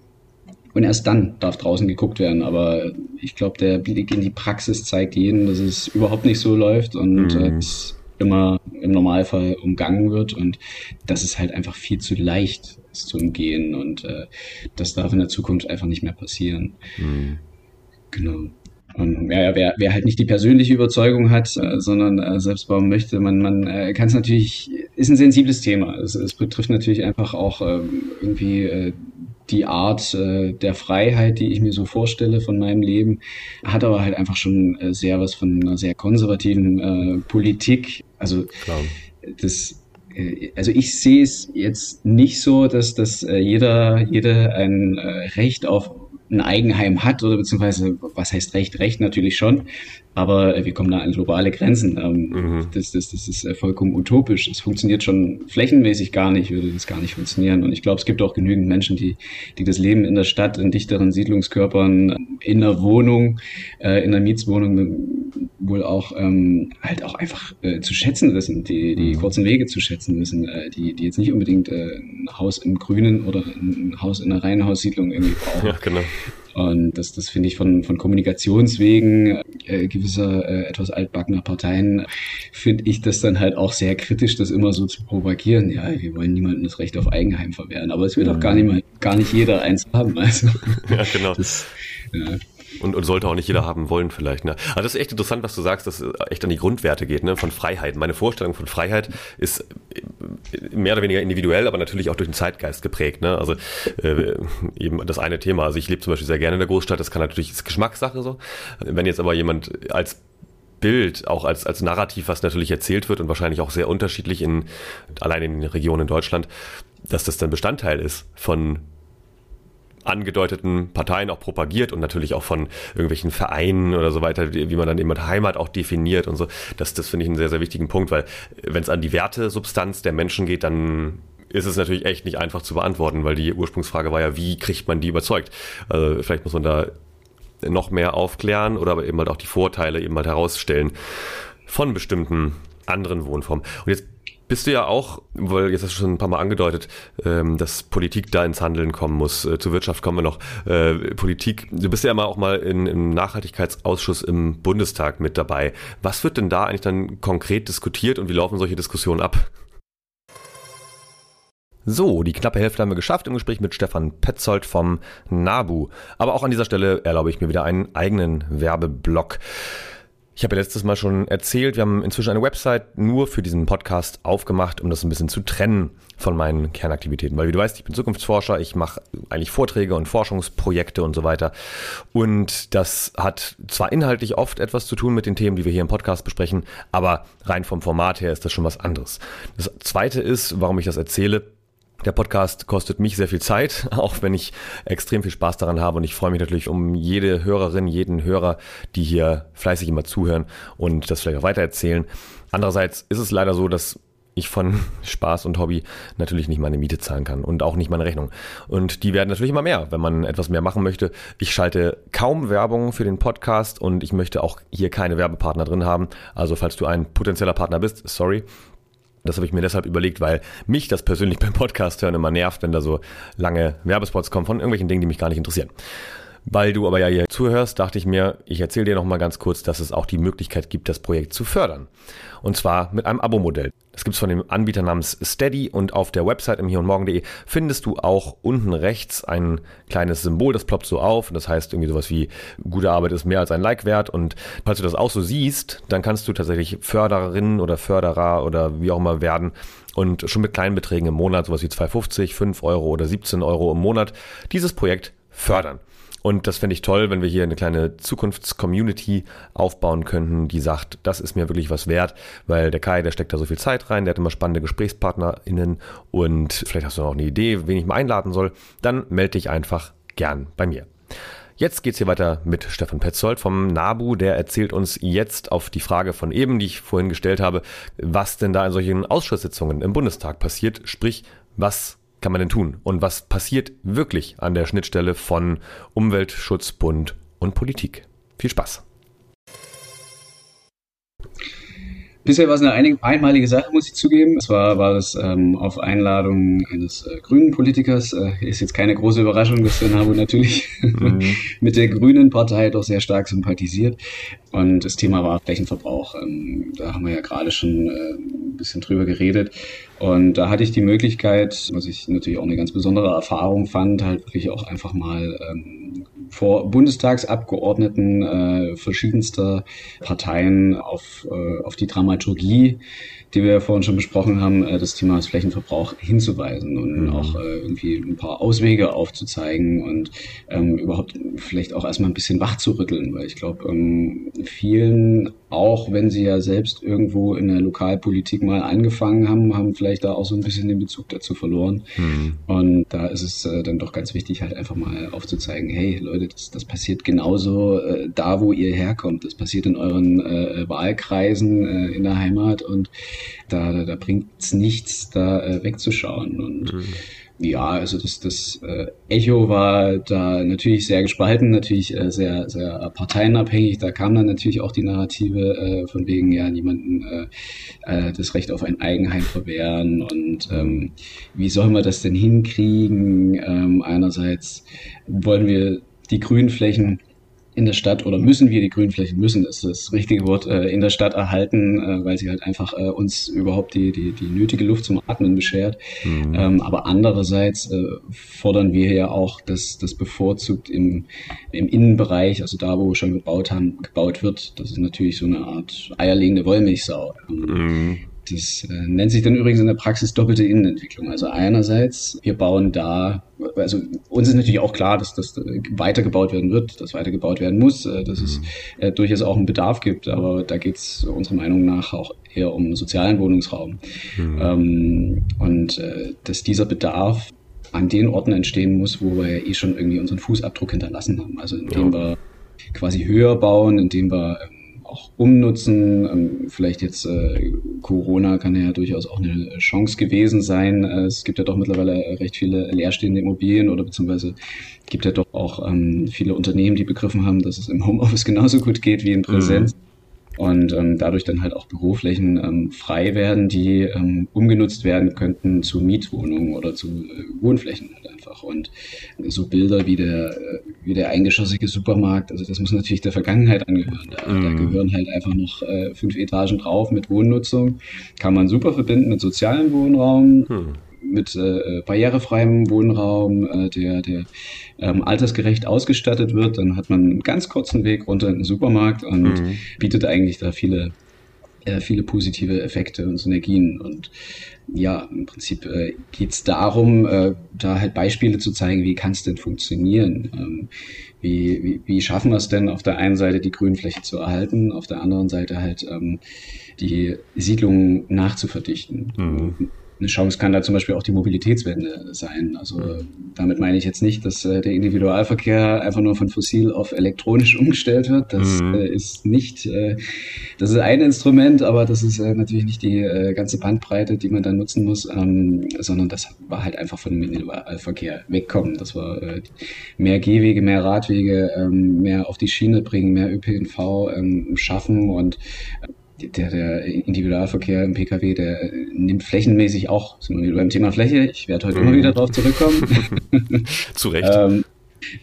Und erst dann darf draußen geguckt werden. Aber ich glaube, der Blick in die Praxis zeigt jedem, dass es überhaupt nicht so läuft und mhm. äh, es immer im Normalfall umgangen wird und das ist halt einfach viel zu leicht ist zu umgehen und äh, das darf in der Zukunft einfach nicht mehr passieren. Mhm. Genau. Und ja, wer, wer halt nicht die persönliche Überzeugung hat, äh, sondern äh, selbst bauen möchte, man, man äh, kann es natürlich, ist ein sensibles Thema. Es, es betrifft natürlich einfach auch äh, irgendwie äh, die Art äh, der Freiheit, die ich mir so vorstelle von meinem Leben, hat aber halt einfach schon äh, sehr was von einer sehr konservativen äh, Politik. Also Klar. das äh, also ich sehe es jetzt nicht so, dass, dass äh, jeder, jeder ein äh, Recht auf ein Eigenheim hat oder beziehungsweise was heißt Recht? Recht natürlich schon, aber äh, wir kommen da an globale Grenzen. Ähm, mhm. das, das, das ist äh, vollkommen utopisch. Es funktioniert schon flächenmäßig gar nicht, würde das gar nicht funktionieren. Und ich glaube, es gibt auch genügend Menschen, die, die das Leben in der Stadt, in dichteren Siedlungskörpern, in der Wohnung, äh, in der Mietswohnung wohl auch ähm, halt auch einfach äh, zu schätzen wissen, die, die mhm. kurzen Wege zu schätzen wissen, äh, die, die jetzt nicht unbedingt äh, ein Haus im Grünen oder ein Haus in einer Reihenhaussiedlung irgendwie brauchen. Ja, genau. Und das, das finde ich von, von Kommunikationswegen äh, gewisser äh, etwas altbackener Parteien finde ich das dann halt auch sehr kritisch, das immer so zu propagieren. Ja, wir wollen niemandem das Recht auf Eigenheim verwehren, aber es wird mhm. auch gar nicht mal, gar nicht jeder eins haben. Also, ja, genau. Das, ja. Und, und sollte auch nicht jeder haben wollen vielleicht. Ne? Aber das ist echt interessant, was du sagst, dass es echt an die Grundwerte geht, ne? von Freiheit. Meine Vorstellung von Freiheit ist mehr oder weniger individuell, aber natürlich auch durch den Zeitgeist geprägt. Ne? Also äh, eben das eine Thema. Also ich lebe zum Beispiel sehr gerne in der Großstadt, das kann natürlich, ist Geschmackssache so. Wenn jetzt aber jemand als Bild, auch als, als Narrativ, was natürlich erzählt wird und wahrscheinlich auch sehr unterschiedlich in, allein in den Regionen in Deutschland, dass das dann Bestandteil ist von angedeuteten Parteien auch propagiert und natürlich auch von irgendwelchen Vereinen oder so weiter, wie man dann eben Heimat auch definiert und so. Das, das finde ich einen sehr, sehr wichtigen Punkt, weil wenn es an die Wertesubstanz der Menschen geht, dann ist es natürlich echt nicht einfach zu beantworten, weil die Ursprungsfrage war ja, wie kriegt man die überzeugt? Also vielleicht muss man da noch mehr aufklären oder aber eben halt auch die Vorteile eben halt herausstellen von bestimmten anderen Wohnformen. Und jetzt bist du ja auch, weil jetzt hast du schon ein paar Mal angedeutet, ähm, dass Politik da ins Handeln kommen muss. Äh, zur Wirtschaft kommen wir noch. Äh, Politik, du bist ja immer auch mal in, im Nachhaltigkeitsausschuss im Bundestag mit dabei. Was wird denn da eigentlich dann konkret diskutiert und wie laufen solche Diskussionen ab? So, die knappe Hälfte haben wir geschafft im Gespräch mit Stefan Petzold vom NABU. Aber auch an dieser Stelle erlaube ich mir wieder einen eigenen Werbeblock. Ich habe ja letztes Mal schon erzählt, wir haben inzwischen eine Website nur für diesen Podcast aufgemacht, um das ein bisschen zu trennen von meinen Kernaktivitäten. Weil wie du weißt, ich bin Zukunftsforscher, ich mache eigentlich Vorträge und Forschungsprojekte und so weiter. Und das hat zwar inhaltlich oft etwas zu tun mit den Themen, die wir hier im Podcast besprechen, aber rein vom Format her ist das schon was anderes. Das Zweite ist, warum ich das erzähle, der Podcast kostet mich sehr viel Zeit, auch wenn ich extrem viel Spaß daran habe und ich freue mich natürlich um jede Hörerin, jeden Hörer, die hier fleißig immer zuhören und das vielleicht auch weitererzählen. Andererseits ist es leider so, dass ich von Spaß und Hobby natürlich nicht meine Miete zahlen kann und auch nicht meine Rechnung. Und die werden natürlich immer mehr, wenn man etwas mehr machen möchte. Ich schalte kaum Werbung für den Podcast und ich möchte auch hier keine Werbepartner drin haben. Also falls du ein potenzieller Partner bist, sorry, das habe ich mir deshalb überlegt, weil mich das persönlich beim Podcast hören immer nervt, wenn da so lange Werbespots kommen von irgendwelchen Dingen, die mich gar nicht interessieren. Weil du aber ja hier zuhörst, dachte ich mir, ich erzähle dir noch mal ganz kurz, dass es auch die Möglichkeit gibt, das Projekt zu fördern. Und zwar mit einem Abo-Modell. Das gibt's von dem Anbieter namens Steady und auf der Website im hier und morgen.de findest du auch unten rechts ein kleines Symbol, das ploppt so auf. Das heißt irgendwie sowas wie gute Arbeit ist mehr als ein Like wert. Und falls du das auch so siehst, dann kannst du tatsächlich Förderin oder Förderer oder wie auch immer werden und schon mit kleinen Beträgen im Monat, sowas wie 2,50, 5 Euro oder 17 Euro im Monat, dieses Projekt fördern. Und das fände ich toll, wenn wir hier eine kleine Zukunftscommunity aufbauen könnten, die sagt, das ist mir wirklich was wert, weil der Kai, der steckt da so viel Zeit rein, der hat immer spannende GesprächspartnerInnen und vielleicht hast du noch eine Idee, wen ich mal einladen soll, dann melde dich einfach gern bei mir. Jetzt geht's hier weiter mit Stefan Petzold vom NABU. Der erzählt uns jetzt auf die Frage von eben, die ich vorhin gestellt habe, was denn da in solchen Ausschusssitzungen im Bundestag passiert. Sprich, was kann man denn tun? Und was passiert wirklich an der Schnittstelle von Umweltschutzbund und Politik? Viel Spaß! Bisher war es eine einmalige Sache, muss ich zugeben. Zwar war das ähm, auf Einladung eines äh, grünen Politikers. Äh, ist jetzt keine große Überraschung, dass NABU natürlich mhm. mit der grünen Partei doch sehr stark sympathisiert. Und das Thema war Flächenverbrauch. Ähm, da haben wir ja gerade schon äh, ein bisschen drüber geredet. Und da hatte ich die Möglichkeit, was ich natürlich auch eine ganz besondere Erfahrung fand, halt wirklich auch einfach mal ähm, vor Bundestagsabgeordneten äh, verschiedenster Parteien auf, äh, auf die Dramaturgie die wir ja vorhin schon besprochen haben, äh, das Thema des Flächenverbrauch hinzuweisen und mhm. auch äh, irgendwie ein paar Auswege aufzuzeigen und ähm, überhaupt vielleicht auch erstmal ein bisschen wach zu rütteln, weil ich glaube, ähm, vielen, auch wenn sie ja selbst irgendwo in der Lokalpolitik mal angefangen haben, haben vielleicht da auch so ein bisschen den Bezug dazu verloren. Mhm. Und da ist es äh, dann doch ganz wichtig, halt einfach mal aufzuzeigen, hey Leute, das, das passiert genauso äh, da, wo ihr herkommt. Das passiert in euren äh, Wahlkreisen äh, in der Heimat und da, da, da bringt es nichts, da äh, wegzuschauen. Und mhm. Ja, also das, das äh, Echo war da natürlich sehr gespalten, natürlich äh, sehr, sehr parteienabhängig. Da kam dann natürlich auch die Narrative äh, von wegen, ja, niemanden äh, äh, das Recht auf ein Eigenheim verwehren und ähm, wie sollen wir das denn hinkriegen? Ähm, einerseits wollen wir die Grünflächen in der Stadt oder müssen wir die Grünflächen, müssen ist das richtige Wort, äh, in der Stadt erhalten, äh, weil sie halt einfach äh, uns überhaupt die, die, die nötige Luft zum Atmen beschert. Mhm. Ähm, aber andererseits äh, fordern wir ja auch, dass das bevorzugt im, im Innenbereich, also da, wo wir schon gebaut haben, gebaut wird. Das ist natürlich so eine Art eierlegende Wollmilchsau. Mhm. Das äh, nennt sich dann übrigens in der Praxis doppelte Innenentwicklung. Also einerseits, wir bauen da, also uns ist natürlich auch klar, dass das weitergebaut werden wird, dass weitergebaut werden muss, äh, dass es mhm. äh, durchaus auch einen Bedarf gibt, aber da geht es unserer Meinung nach auch eher um sozialen Wohnungsraum. Mhm. Ähm, und äh, dass dieser Bedarf an den Orten entstehen muss, wo wir ja eh schon irgendwie unseren Fußabdruck hinterlassen haben. Also indem ja. wir quasi höher bauen, indem wir ähm, auch umnutzen. Ähm, vielleicht jetzt äh, Corona kann ja durchaus auch eine Chance gewesen sein. Äh, es gibt ja doch mittlerweile recht viele leerstehende Immobilien oder beziehungsweise gibt ja doch auch ähm, viele Unternehmen, die begriffen haben, dass es im Homeoffice genauso gut geht wie in Präsenz. Mhm und ähm, dadurch dann halt auch Büroflächen ähm, frei werden, die ähm, umgenutzt werden könnten zu Mietwohnungen oder zu äh, Wohnflächen halt einfach. Und so Bilder wie der, äh, wie der eingeschossige Supermarkt, also das muss natürlich der Vergangenheit angehören. Da, mm. da gehören halt einfach noch äh, fünf Etagen drauf mit Wohnnutzung. Kann man super verbinden mit sozialem Wohnraum. Hm mit äh, barrierefreiem Wohnraum, äh, der, der ähm, altersgerecht ausgestattet wird. Dann hat man einen ganz kurzen Weg runter in den Supermarkt und mhm. bietet eigentlich da viele, äh, viele positive Effekte und Synergien. Und ja, im Prinzip äh, geht es darum, äh, da halt Beispiele zu zeigen, wie kann es denn funktionieren. Ähm, wie, wie, wie schaffen wir es denn auf der einen Seite die Grünfläche zu erhalten, auf der anderen Seite halt ähm, die Siedlungen nachzuverdichten. Mhm eine Chance kann da zum Beispiel auch die Mobilitätswende sein. Also damit meine ich jetzt nicht, dass äh, der Individualverkehr einfach nur von fossil auf elektronisch umgestellt wird. Das mhm. äh, ist nicht, äh, das ist ein Instrument, aber das ist äh, natürlich nicht die äh, ganze Bandbreite, die man dann nutzen muss, ähm, sondern das war halt einfach von dem Individualverkehr wegkommen. Das war äh, mehr Gehwege, mehr Radwege, ähm, mehr auf die Schiene bringen, mehr ÖPNV ähm, schaffen und der, der Individualverkehr im Pkw, der äh, nimmt flächenmäßig auch, sind wir wieder beim Thema Fläche, ich werde heute mhm. immer wieder darauf zurückkommen. Zu Recht. ähm,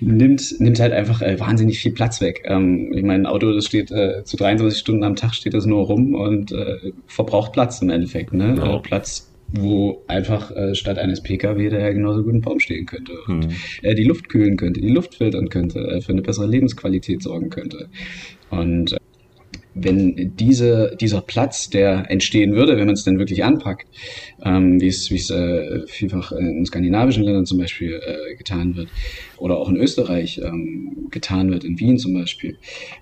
nimmt, nimmt halt einfach äh, wahnsinnig viel Platz weg. Ähm, ich meine, ein Auto, das steht äh, zu 23 Stunden am Tag, steht das nur rum und äh, verbraucht Platz im Endeffekt. Ne? Genau. Platz, wo einfach äh, statt eines Pkw der ja genauso gut ein Baum stehen könnte und mhm. äh, die Luft kühlen könnte, die Luft filtern könnte, äh, für eine bessere Lebensqualität sorgen könnte. Und äh, wenn diese, dieser Platz, der entstehen würde, wenn man es denn wirklich anpackt, ähm, wie es, äh, vielfach in skandinavischen Ländern zum Beispiel äh, getan wird oder auch in Österreich ähm, getan wird, in Wien zum Beispiel,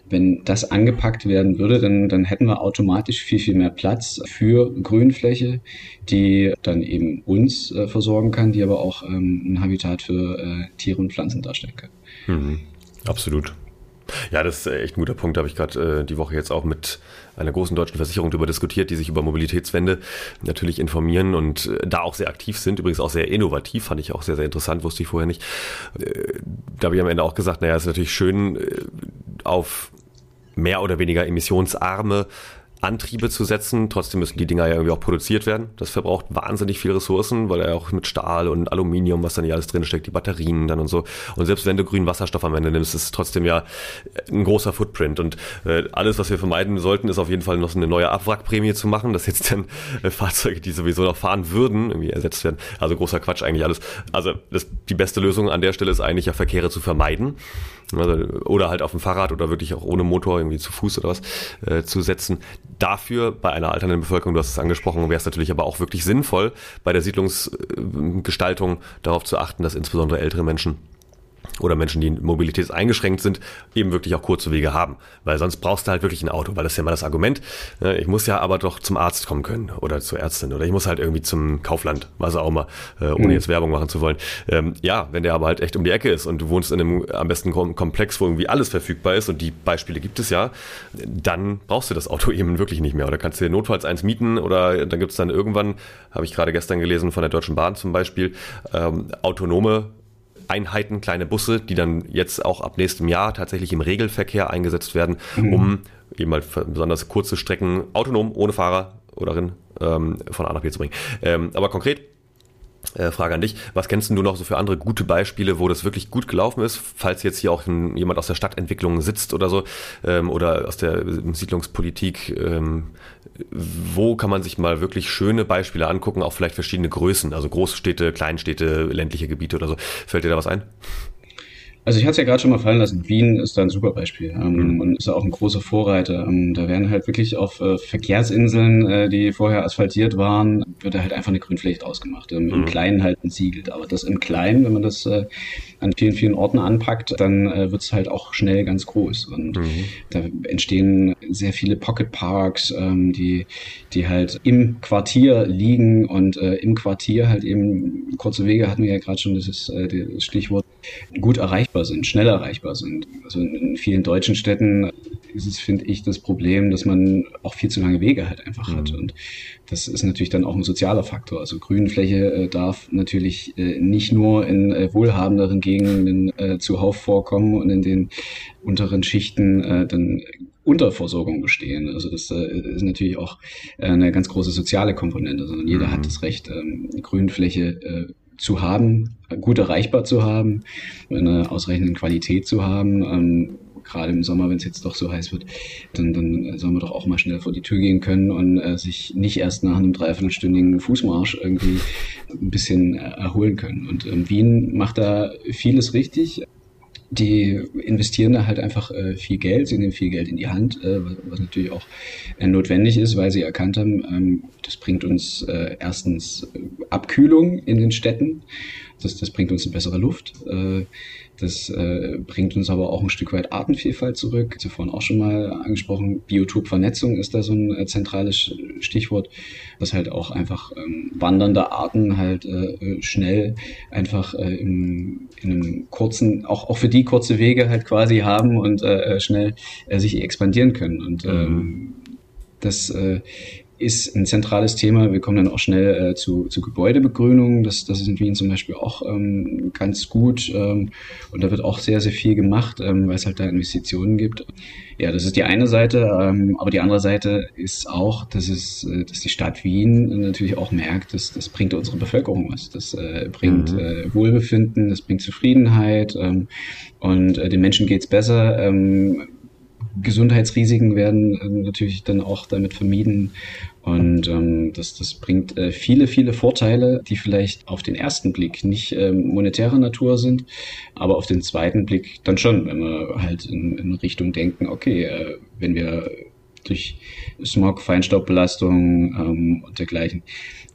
wenn das angepackt werden würde, dann, dann hätten wir automatisch viel, viel mehr Platz für Grünfläche, die dann eben uns äh, versorgen kann, die aber auch ähm, ein Habitat für äh, Tiere und Pflanzen darstellen kann. Mhm. Absolut. Ja, das ist echt ein guter Punkt. Da habe ich gerade äh, die Woche jetzt auch mit einer großen deutschen Versicherung darüber diskutiert, die sich über Mobilitätswende natürlich informieren und äh, da auch sehr aktiv sind. Übrigens auch sehr innovativ, fand ich auch sehr, sehr interessant, wusste ich vorher nicht. Äh, da habe ich am Ende auch gesagt, naja, ist natürlich schön, äh, auf mehr oder weniger emissionsarme Antriebe zu setzen. Trotzdem müssen die Dinger ja irgendwie auch produziert werden. Das verbraucht wahnsinnig viel Ressourcen, weil er auch mit Stahl und Aluminium, was dann hier alles drin steckt, die Batterien dann und so. Und selbst wenn du grünen Wasserstoff am Ende nimmst, ist es trotzdem ja ein großer Footprint. Und äh, alles, was wir vermeiden sollten, ist auf jeden Fall noch eine neue Abwrackprämie zu machen, dass jetzt dann äh, Fahrzeuge, die sowieso noch fahren würden, irgendwie ersetzt werden. Also großer Quatsch eigentlich alles. Also das, die beste Lösung an der Stelle ist eigentlich ja Verkehre zu vermeiden. Also, oder halt auf dem Fahrrad oder wirklich auch ohne Motor irgendwie zu Fuß oder was äh, zu setzen. Dafür bei einer alternden Bevölkerung, du hast es angesprochen, wäre es natürlich aber auch wirklich sinnvoll, bei der Siedlungsgestaltung darauf zu achten, dass insbesondere ältere Menschen oder Menschen, die Mobilität eingeschränkt sind, eben wirklich auch kurze Wege haben. Weil sonst brauchst du halt wirklich ein Auto, weil das ist ja immer das Argument. Ne, ich muss ja aber doch zum Arzt kommen können oder zur Ärztin oder ich muss halt irgendwie zum Kaufland, was auch immer, äh, ohne mhm. jetzt Werbung machen zu wollen. Ähm, ja, wenn der aber halt echt um die Ecke ist und du wohnst in einem am besten Komplex, wo irgendwie alles verfügbar ist und die Beispiele gibt es ja, dann brauchst du das Auto eben wirklich nicht mehr. Oder kannst du dir notfalls eins mieten oder dann gibt es dann irgendwann, habe ich gerade gestern gelesen von der Deutschen Bahn zum Beispiel, ähm, autonome Einheiten, kleine Busse, die dann jetzt auch ab nächstem Jahr tatsächlich im Regelverkehr eingesetzt werden, mhm. um eben halt besonders kurze Strecken autonom, ohne Fahrer oder Rin, ähm, von A nach B zu bringen. Ähm, aber konkret Äh, Frage an dich. Was kennst du noch so für andere gute Beispiele, wo das wirklich gut gelaufen ist? Falls jetzt hier auch jemand aus der Stadtentwicklung sitzt oder so ähm, oder aus der Siedlungspolitik, ähm, wo kann man sich mal wirklich schöne Beispiele angucken, auch vielleicht verschiedene Größen, also Großstädte, Kleinstädte, ländliche Gebiete oder so. Fällt dir da was ein? Also ich hatte es ja gerade schon mal fallen lassen. Wien ist da ein super Beispiel ähm, mhm. und ist ja auch ein großer Vorreiter. Ähm, da werden halt wirklich auf äh, Verkehrsinseln, äh, die vorher asphaltiert waren, wird da halt einfach eine Grünfläche draus gemacht. Ähm, mhm. Im Kleinen halt entsiegelt. Aber das im Kleinen, wenn man das äh, an vielen, vielen Orten anpackt, dann äh, wird es halt auch schnell ganz groß. Und mhm. da entstehen sehr viele Pocket Parks, ähm, die, die halt im Quartier liegen und äh, im Quartier halt eben kurze Wege hatten wir ja gerade schon, das ist äh, das Stichwort gut erreichbar sind, schnell erreichbar sind. Also in vielen deutschen Städten ist es, finde ich, das Problem, dass man auch viel zu lange Wege halt einfach mhm. hat. Und das ist natürlich dann auch ein sozialer Faktor. Also Grünfläche äh, darf natürlich äh, nicht nur in äh, wohlhabenderen Gegenden äh, zuhauf vorkommen und in den unteren Schichten äh, dann Unterversorgung bestehen. Also das äh, ist natürlich auch eine ganz große soziale Komponente, sondern jeder mhm. hat das Recht, ähm, Grünfläche zu haben, gut erreichbar zu haben, eine ausreichende Qualität zu haben. Ähm, gerade im Sommer, wenn es jetzt doch so heiß wird, dann, dann soll man doch auch mal schnell vor die Tür gehen können und äh, sich nicht erst nach einem dreiviertelstündigen Fußmarsch irgendwie ein bisschen erholen können. Und ähm, Wien macht da vieles richtig die investieren da halt einfach äh, viel Geld, sie nehmen viel Geld in die Hand, äh, was, natürlich auch äh, notwendig ist, weil sie erkannt haben, ähm, das bringt uns äh, erstens äh, Abkühlung in den Städten, das, das bringt uns eine bessere Luft. Äh, das äh, bringt uns aber auch ein Stück weit Artenvielfalt zurück. Ich vorhin auch schon mal angesprochen. Biotopvernetzung ist da so ein äh, zentrales Stichwort, dass halt auch einfach ähm, wandernde Arten halt äh, schnell einfach äh, in, in einem kurzen, auch, auch für die kurze Wege halt quasi haben und äh, schnell äh, sich expandieren können. Und ähm, mhm. das äh, ist ein zentrales Thema. Wir kommen dann auch schnell äh, zu, zu Gebäudebegrünung. Das, das ist in Wien zum Beispiel auch ähm, ganz gut. Ähm, und da wird auch sehr, sehr viel gemacht, ähm, weil es halt da Investitionen gibt. Ja, das ist die eine Seite. Ähm, aber die andere Seite ist auch, dass, es, äh, dass die Stadt Wien natürlich auch merkt, dass das bringt unsere Bevölkerung was. Das äh, bringt mhm. äh, Wohlbefinden, das bringt Zufriedenheit. Ähm, und äh, den Menschen geht's besser. Ähm, Gesundheitsrisiken werden äh, natürlich dann auch damit vermieden. Und ähm, das, das bringt äh, viele, viele Vorteile, die vielleicht auf den ersten Blick nicht ähm, monetärer Natur sind, aber auf den zweiten Blick dann schon, wenn wir halt in, in Richtung denken, okay, äh, wenn wir durch Smog, Feinstaubbelastung ähm, und dergleichen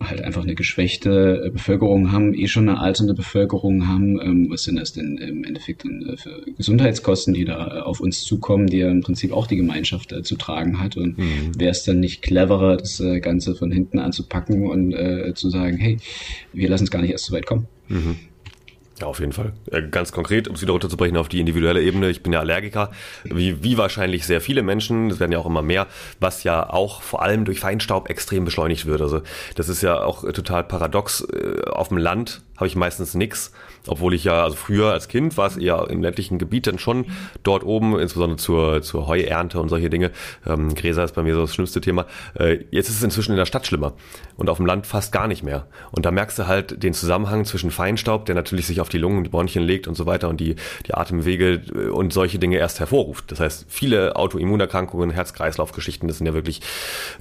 halt einfach eine geschwächte äh, Bevölkerung haben, eh schon eine alternde Bevölkerung haben. Ähm, was sind das denn im Endeffekt denn äh, für Gesundheitskosten, die da äh, auf uns zukommen, die ja im Prinzip auch die Gemeinschaft äh, zu tragen hat? Und mhm. wäre es dann nicht cleverer, das äh, Ganze von hinten anzupacken und äh, zu sagen, hey, wir lassen es gar nicht erst so weit kommen? Mhm. Ja, auf jeden Fall. Äh, ganz konkret, um es wieder runterzubrechen auf die individuelle Ebene. Ich bin ja Allergiker, wie, wie wahrscheinlich sehr viele Menschen. Es werden ja auch immer mehr, was ja auch vor allem durch Feinstaub extrem beschleunigt wird. Also das ist ja auch total paradox. Äh, auf dem Land habe ich meistens nichts obwohl ich ja, also früher als Kind war es eher im ländlichen Gebiet dann schon dort oben, insbesondere zur, zur Heuernte und solche Dinge. Ähm, Gräser ist bei mir so das schlimmste Thema. Äh, jetzt ist es inzwischen in der Stadt schlimmer und auf dem Land fast gar nicht mehr. Und da merkst du halt den Zusammenhang zwischen Feinstaub, der natürlich sich auf die Lungen, die Bronchien legt und so weiter und die, die Atemwege äh, und solche Dinge erst hervorruft. Das heißt, viele Autoimmunerkrankungen, Herz-Kreislauf-Geschichten, das sind ja wirklich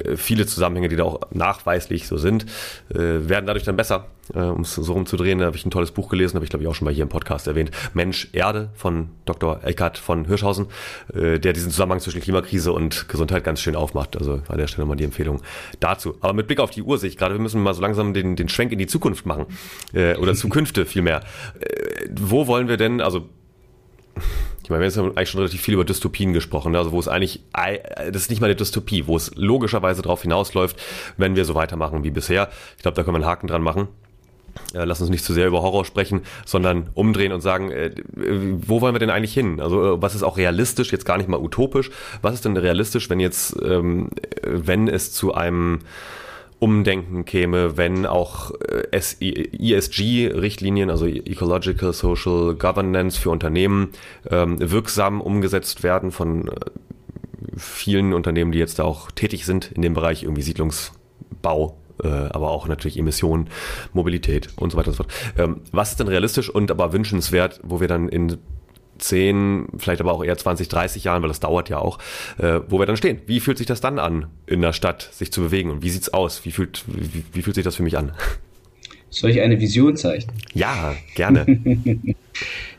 äh, viele Zusammenhänge, die da auch nachweislich so sind, äh, werden dadurch dann besser äh, um es so rumzudrehen, da habe ich ein tolles Buch gelesen, habe ich glaube ich auch schon mal hier im Podcast erwähnt. Mensch Erde von Dr. Eckart von Hirschhausen, äh, der diesen Zusammenhang zwischen Klimakrise und Gesundheit ganz schön aufmacht. Also an der Stelle mal die Empfehlung dazu. Aber mit Blick auf die Uhr sehe ich gerade, wir müssen mal so langsam den, den Schwenk in die Zukunft machen. Äh, oder Zukünfte vielmehr. Äh, wo wollen wir denn, also ich meine, wir haben eigentlich schon relativ viel über Dystopien gesprochen, ne? also wo es eigentlich, das ist nicht mal eine Dystopie, wo es logischerweise darauf hinausläuft, wenn wir so weitermachen wie bisher. Ich glaube, da können wir einen Haken dran machen. Äh, lass uns nicht zu sehr über Horror sprechen, sondern umdrehen und sagen, äh, wo wollen wir denn eigentlich hin? Also äh, was ist auch realistisch, jetzt gar nicht mal utopisch, was ist denn realistisch, wenn jetzt, ähm, wenn es zu einem Umdenken käme, wenn auch ESG-Richtlinien, also Ecological Social Governance für Unternehmen, ähm, wirksam umgesetzt werden von vielen Unternehmen, die jetzt da auch tätig sind in dem Bereich irgendwie Siedlungsbau äh, aber auch natürlich Emissionen, Mobilität und so weiter und so fort. Ähm, was ist denn realistisch und aber wünschenswert, wo wir dann in 10, vielleicht aber auch eher 20, 30 Jahren, weil das dauert ja auch, äh, wo wir dann stehen. Wie fühlt sich das dann an, in der Stadt sich zu bewegen und wie sieht's aus? Wie fühlt, wie, wie fühlt sich das für mich an? Soll ich eine Vision zeichnen? Ja, gerne.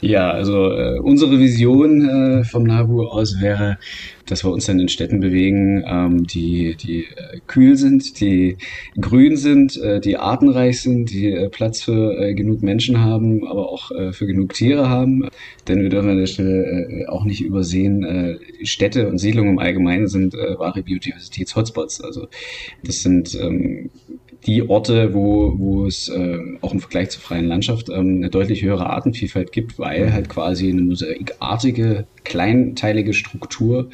ja, also äh, unsere Vision äh, vom NABU aus wäre, dass wir uns dann in Städten bewegen, ähm, die, die äh, kühl sind, die grün sind, äh, die artenreich sind, die äh, Platz für äh, genug Menschen haben, aber auch äh, für genug Tiere haben. Denn wir dürfen an der Stelle äh, auch nicht übersehen, äh, Städte und Siedlungen im Allgemeinen sind äh, wahre Biodiversitäts-Hotspots. Also das sind ähm, die Orte, wo, wo es äh, auch im Vergleich zur freien Landschaft ähm, eine deutlich höhere Artenvielfalt gibt, weil mhm. halt quasi eine mosaikartige, kleinteilige Struktur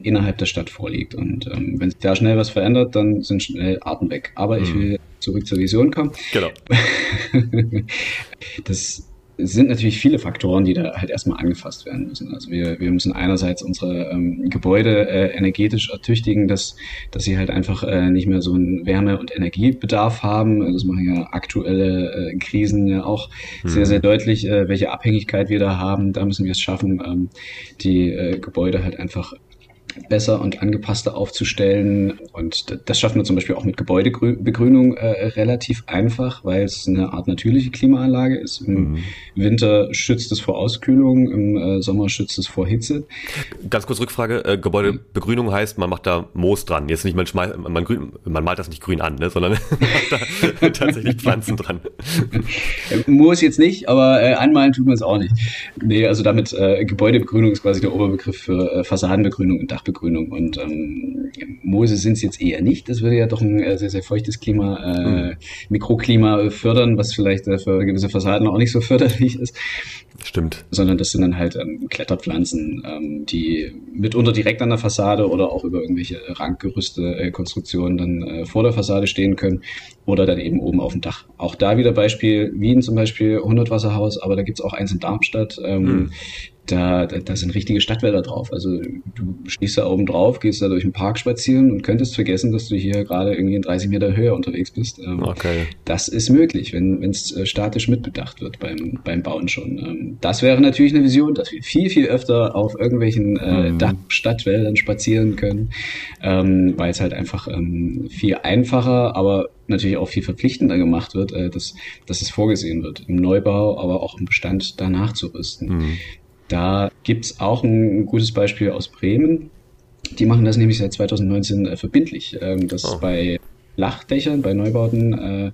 innerhalb der Stadt vorliegt. Und ähm, wenn sich da schnell was verändert, dann sind schnell Arten weg. Aber ich mhm. will zurück zur Vision kommen. Genau. das sind natürlich viele Faktoren, die da halt erstmal angefasst werden müssen. Also wir, wir müssen einerseits unsere ähm, Gebäude äh, energetisch ertüchtigen, dass, dass sie halt einfach äh, nicht mehr so einen Wärme- und Energiebedarf haben. Das machen ja aktuelle äh, Krisen ja auch mhm. sehr, sehr deutlich, äh, welche Abhängigkeit wir da haben. Da müssen wir es schaffen, ähm, die äh, Gebäude halt einfach besser und angepasster aufzustellen. Und das schaffen wir zum Beispiel auch mit Gebäudebegrünung äh, relativ einfach, weil es eine Art natürliche Klimaanlage ist. Im mhm. Winter schützt es vor Auskühlung, im äh, Sommer schützt es vor Hitze. Ganz kurz Rückfrage, äh, Gebäudebegrünung heißt, man macht da Moos dran. Jetzt nicht, man, schmeißt, man, grün, man malt das nicht grün an, ne, sondern macht da tatsächlich Pflanzen dran. Moos jetzt nicht, aber äh, anmalen tut man es auch nicht. Nee, also damit äh, Gebäudebegrünung ist quasi der Oberbegriff für äh, Fassadenbegrünung und Dach Dachbegrünung. Und ähm, Moose sind es jetzt eher nicht. Das würde ja doch ein äh, sehr, sehr feuchtes Klima, äh, mhm. Mikroklima fördern, was vielleicht äh, für gewisse Fassaden auch nicht so förderlich ist. Stimmt. Sondern das sind dann halt ähm, Kletterpflanzen, ähm, die mitunter direkt an der Fassade oder auch über irgendwelche Ranggerüste, äh, Konstruktionen dann äh, vor der Fassade stehen können oder dann eben oben auf dem Dach. Auch da wieder Beispiel Wien zum Beispiel, 100 Wasserhaus, aber da gibt's auch eins in Darmstadt. Ähm, mhm da, da, da sind richtige Stadtwälder drauf. Also du stehst da oben drauf, gehst da durch den Park spazieren und könntest vergessen, dass du hier gerade irgendwie in 30 Meter Höhe unterwegs bist. Ähm, okay. Das ist möglich, wenn es äh, statisch mitbedacht wird beim, beim Bauen schon. Ähm, das wäre natürlich eine Vision, dass wir viel, viel öfter auf irgendwelchen äh, mhm. Stadtwäldern spazieren können, ähm, weil es halt einfach ähm, viel einfacher, aber natürlich auch viel verpflichtender gemacht wird, äh, dass, dass es vorgesehen wird, im Neubau, aber auch im Bestand danach zu rüsten. Mhm. Da gibt's auch ein gutes Beispiel aus Bremen. Die machen das nämlich seit 2019 äh, verbindlich, ähm, dass oh. bei Flachdächern, bei Neubauten, äh,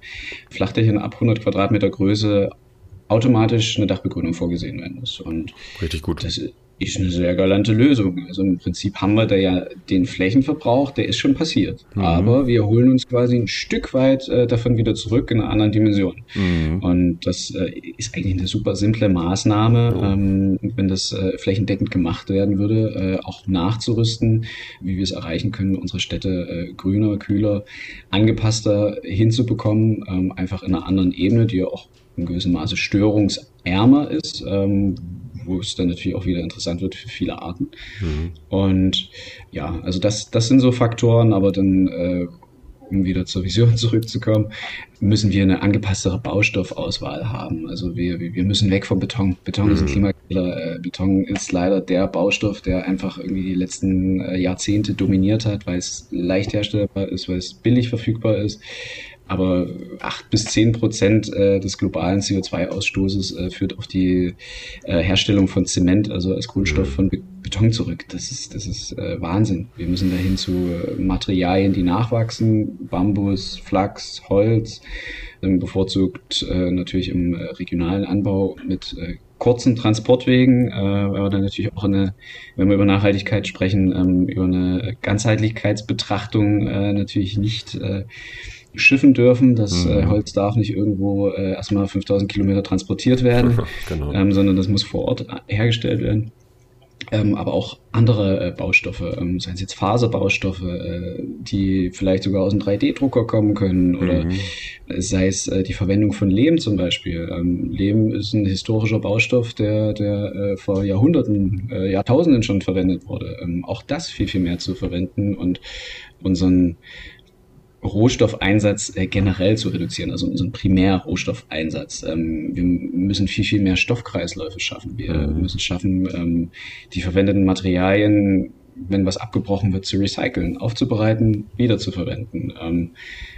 Flachdächern ab 100 Quadratmeter Größe automatisch eine Dachbegrünung vorgesehen werden muss. Und Richtig gut. Das ist eine sehr galante Lösung. Also im Prinzip haben wir da ja den Flächenverbrauch, der ist schon passiert. Mhm. Aber wir holen uns quasi ein Stück weit äh, davon wieder zurück in einer anderen Dimension. Mhm. Und das äh, ist eigentlich eine super simple Maßnahme, oh. ähm, wenn das äh, flächendeckend gemacht werden würde, äh, auch nachzurüsten, wie wir es erreichen können, unsere Städte äh, grüner, kühler, angepasster hinzubekommen, ähm, einfach in einer anderen Ebene, die ja auch in gewissem Maße störungsärmer ist, ähm, wo es dann natürlich auch wieder interessant wird für viele Arten. Mhm. Und ja, also das, das sind so Faktoren, aber dann, äh, um wieder zur Vision zurückzukommen, müssen wir eine angepasstere Baustoffauswahl haben. Also wir, wir müssen weg vom Beton. Beton mhm. ist ein mhm. Klimakiller. Äh, Beton ist leider der Baustoff, der einfach irgendwie die letzten äh, Jahrzehnte dominiert hat, weil es leicht herstellbar ist, weil es billig verfügbar ist aber acht bis zehn Prozent äh, des globalen CO2-Ausstoßes äh, führt auf die äh, Herstellung von Zement, also als Grundstoff von Beton zurück. Das ist, das ist äh, Wahnsinn. Wir müssen dahin zu äh, Materialien, die nachwachsen, Bambus, Flachs, Holz, ähm, bevorzugt äh, natürlich im regionalen Anbau mit kurzen Transportwegen, äh, aber dann natürlich auch eine, wenn wir über Nachhaltigkeit sprechen, ähm, über eine Ganzheitlichkeitsbetrachtung äh, natürlich nicht äh, schiffen dürfen. Das äh, mhm. äh, Holz darf nicht irgendwo äh, erstmal 5000 Kilometer transportiert werden, genau. ähm, sondern das muss vor Ort äh, hergestellt werden. Ähm, aber auch andere äh, Baustoffe, ähm, seien es jetzt Faserbaustoffe, äh, die vielleicht sogar aus einem 3D-Drucker kommen können oder mhm. sei es äh, die Verwendung von Lehm zum Beispiel. Ähm, Lehm ist ein historischer Baustoff, der, der äh, vor Jahrhunderten, Jahrtausenden schon verwendet wurde. Ähm, auch das viel, viel mehr zu verwenden und unseren Rohstoffeinsatz äh, generell zu reduzieren, also unseren Primärrohstoffeinsatz. Ähm, wir müssen viel, viel mehr Stoffkreisläufe schaffen. Wir mhm. müssen schaffen, ähm, die verwendeten Materialien, wenn was abgebrochen wird, zu recyceln, aufzubereiten, wiederzuverwenden. Ähm,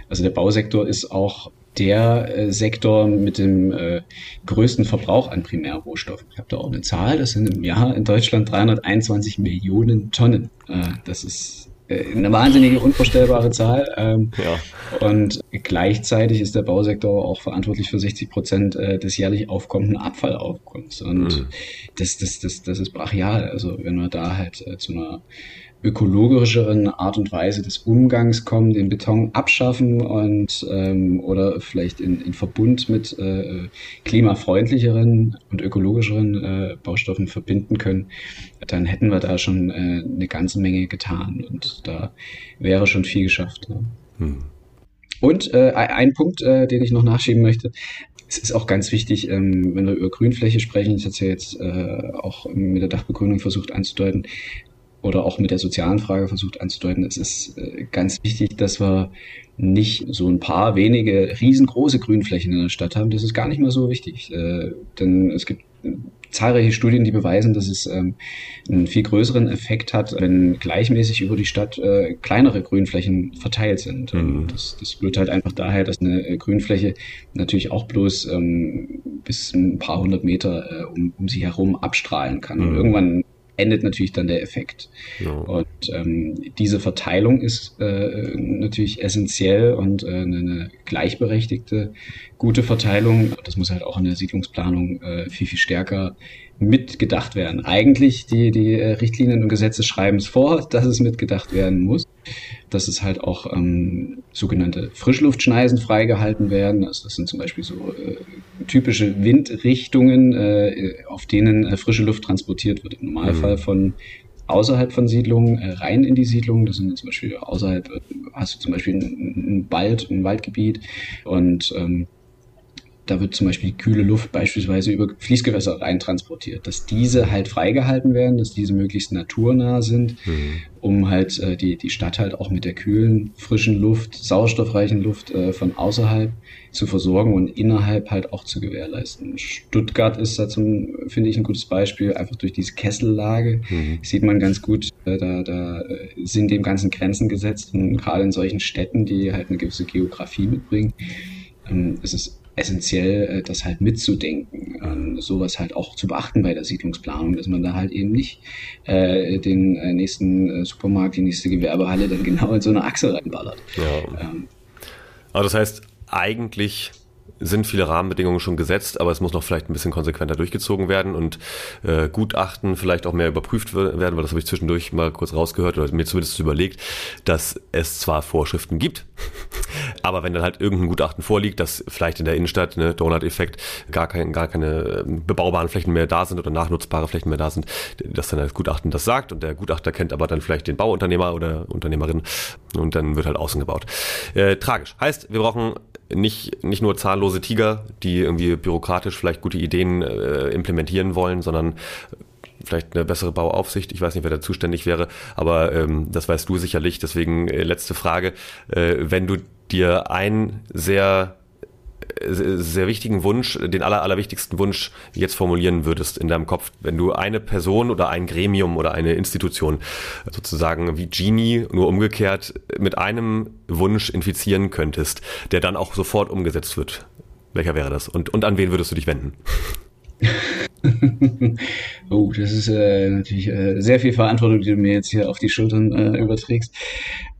also der Bausektor ist auch der äh, Sektor mit dem äh, größten Verbrauch an Primärrohstoffen. Ich habe da auch eine Zahl, das sind im Jahr in Deutschland 321 Millionen Tonnen. Das ist eine wahnsinnige, unvorstellbare Zahl. Ähm, ja. Und gleichzeitig ist der Bausektor auch verantwortlich für 60 Prozent äh, des jährlich aufkommenden Abfallaufkommens. Und mhm. das, das, das, das ist brachial. Also wenn wir da halt äh, zu einer ökologischeren Art und Weise des Umgangs kommen, den Beton abschaffen und ähm, oder vielleicht in, in Verbund mit äh, klimafreundlicheren und ökologischeren äh, Baustoffen verbinden können, dann hätten wir da schon äh, eine ganze Menge getan und da wäre schon viel geschafft. Ja. Hm. Und äh, ein Punkt, äh, den ich noch nachschieben möchte, es ist auch ganz wichtig, ähm, wenn wir über Grünfläche sprechen, ich hatte es ja jetzt äh, auch mit der Dachbegrünung versucht anzudeuten, oder auch mit der sozialen Frage versucht anzudeuten, es ist äh, ganz wichtig, dass wir nicht so ein paar wenige riesengroße Grünflächen in der Stadt haben. Das ist gar nicht mal so wichtig. Äh, denn es gibt zahlreiche Studien, die beweisen, dass es ähm, einen viel größeren Effekt hat, wenn gleichmäßig über die Stadt äh, kleinere Grünflächen verteilt sind. Mhm. Das, das rührt halt einfach daher, dass eine Grünfläche natürlich auch bloß ähm, bis ein paar hundert Meter äh, um, um sie herum abstrahlen kann. Mhm. Und irgendwann endet natürlich dann der Effekt. Ja. Und ähm, diese Verteilung ist äh, natürlich essentiell und äh, eine gleichberechtigte, gute Verteilung. Das muss halt auch in der Siedlungsplanung äh, viel, viel stärker mitgedacht werden. Eigentlich die, die äh, Richtlinien und Gesetze schreiben es vor, dass es mitgedacht werden muss dass es halt auch ähm, sogenannte Frischluftschneisen freigehalten werden. Also das sind zum Beispiel so äh, typische Windrichtungen, äh, auf denen äh, frische Luft transportiert wird. Im Normalfall mhm. von außerhalb von Siedlungen äh, rein in die Siedlungen. Das sind zum Beispiel außerhalb, äh, hast du zum Beispiel ein, ein Wald, ein Waldgebiet und ähm, da wird zum Beispiel kühle Luft beispielsweise über Fließgewässer reintransportiert, dass diese halt freigehalten werden, dass diese möglichst naturnah sind, mhm. um halt äh, die, die Stadt halt auch mit der kühlen, frischen Luft, sauerstoffreichen Luft äh, von außerhalb zu versorgen und innerhalb halt auch zu gewährleisten. Stuttgart ist da zum, finde ich, ein gutes Beispiel, einfach durch diese Kessellage mhm. sieht man ganz gut, äh, da, da äh, sind dem Ganzen Grenzen gesetzt und gerade in solchen Städten, die halt eine gewisse Geografie mitbringen, ähm, ist es essentiell, äh, das halt mitzudenken, ähm, sowas halt auch zu beachten bei der Siedlungsplanung, dass man da halt eben nicht äh, den äh, nächsten äh, Supermarkt, die nächste Gewerbehalle dann genau in so eine Achse reinballert. Ja. Ähm, Aber das heißt, eigentlich sind viele Rahmenbedingungen schon gesetzt, aber es muss noch vielleicht ein bisschen konsequenter durchgezogen werden und äh, Gutachten vielleicht auch mehr überprüft werden, weil das habe ich zwischendurch mal kurz rausgehört oder mir zumindest überlegt, dass es zwar Vorschriften gibt, aber wenn dann halt irgendein Gutachten vorliegt, dass vielleicht in der Innenstadt, ne, Donut-Effekt, gar, kein, gar keine ähm, bebaubaren Flächen mehr da sind oder nachnutzbare Flächen mehr da sind, dass dann das Gutachten das sagt und der Gutachter kennt aber dann vielleicht den Bauunternehmer oder Unternehmerin und dann wird halt außen gebaut. Äh, tragisch. Heißt, wir brauchen nicht, nicht nur zahllose Tiger, die irgendwie bürokratisch vielleicht gute Ideen äh, implementieren wollen, sondern vielleicht eine bessere Bauaufsicht. Ich weiß nicht, wer da zuständig wäre, aber ähm, das weißt du sicherlich. Deswegen äh, letzte Frage. Äh, wenn du dir ein sehr sehr wichtigen Wunsch, den aller, allerwichtigsten Wunsch jetzt formulieren würdest in deinem Kopf, wenn du eine Person oder ein Gremium oder eine Institution sozusagen wie Genie nur umgekehrt mit einem Wunsch infizieren könntest, der dann auch sofort umgesetzt wird? Welcher wäre das? Und, und an wen würdest du dich wenden? oh, das ist äh, natürlich äh, sehr viel Verantwortung, die du mir jetzt hier auf die Schultern äh, überträgst.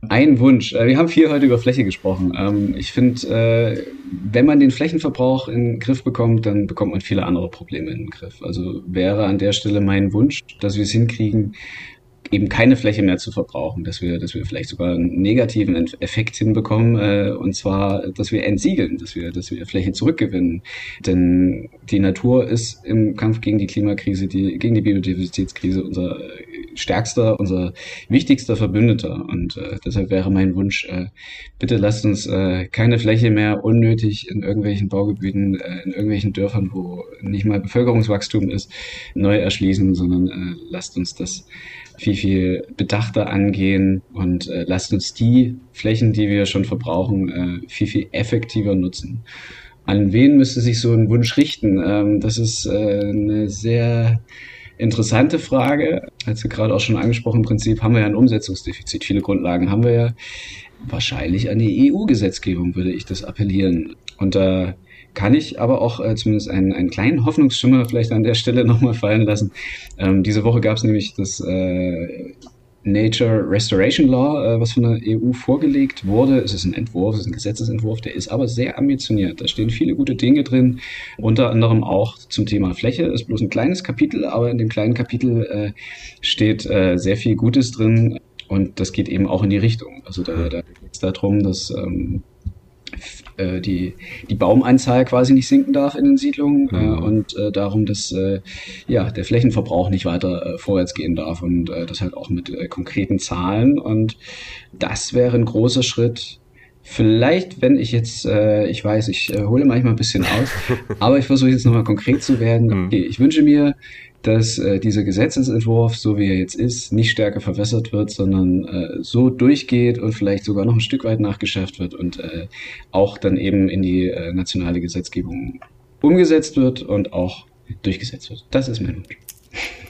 Ein Wunsch. Äh, wir haben viel heute über Fläche gesprochen. Ähm, ich finde, äh, wenn man den Flächenverbrauch in den Griff bekommt, dann bekommt man viele andere Probleme in den Griff. Also wäre an der Stelle mein Wunsch, dass wir es hinkriegen, eben keine Fläche mehr zu verbrauchen, dass wir, dass wir vielleicht sogar einen negativen Effekt hinbekommen, äh, und zwar, dass wir entsiegeln, dass wir, dass wir Fläche zurückgewinnen. Denn die Natur ist im Kampf gegen die Klimakrise, die, gegen die Biodiversitätskrise unser stärkster, unser wichtigster Verbündeter. Und äh, deshalb wäre mein Wunsch, äh, bitte lasst uns äh, keine Fläche mehr unnötig in irgendwelchen Baugebieten, äh, in irgendwelchen Dörfern, wo nicht mal Bevölkerungswachstum ist, neu erschließen, sondern äh, lasst uns das viel, viel bedachter angehen und äh, lasst uns die Flächen, die wir schon verbrauchen, äh, viel, viel effektiver nutzen. An wen müsste sich so ein Wunsch richten? Ähm, das ist äh, eine sehr interessante Frage. Als wir gerade auch schon angesprochen, im Prinzip haben wir ja ein Umsetzungsdefizit. Viele Grundlagen haben wir ja. Wahrscheinlich an die EU-Gesetzgebung würde ich das appellieren. Und da kann ich aber auch äh, zumindest einen, einen kleinen Hoffnungsschimmer vielleicht an der Stelle nochmal fallen lassen. Ähm, diese Woche gab es nämlich das äh, Nature Restoration Law, äh, was von der EU vorgelegt wurde. Es ist ein Entwurf, es ist ein Gesetzesentwurf, der ist aber sehr ambitioniert. Da stehen viele gute Dinge drin, unter anderem auch zum Thema Fläche. Ist bloß ein kleines Kapitel, aber in dem kleinen Kapitel äh, steht äh, sehr viel Gutes drin und das geht eben auch in die Richtung. Also da, da geht es darum, dass ähm, äh, die, die Baumanzahl quasi nicht sinken darf in den Siedlungen äh, mhm. äh, und äh, darum, dass äh, ja, der Flächenverbrauch nicht weiter äh, vorwärts gehen darf und äh, das halt auch mit äh, konkreten Zahlen. Und das wäre ein großer Schritt. Vielleicht, wenn ich jetzt, äh, ich weiß, ich äh, hole manchmal ein bisschen aus, aber ich versuche jetzt nochmal konkret zu werden. Mhm. Okay, ich wünsche mir, dass äh, dieser Gesetzesentwurf, so wie er jetzt ist, nicht stärker verwässert wird, sondern äh, so durchgeht und vielleicht sogar noch ein Stück weit nachgeschärft wird und äh, auch dann eben in die äh, nationale Gesetzgebung umgesetzt wird und auch durchgesetzt wird. Das ist mein Wunsch.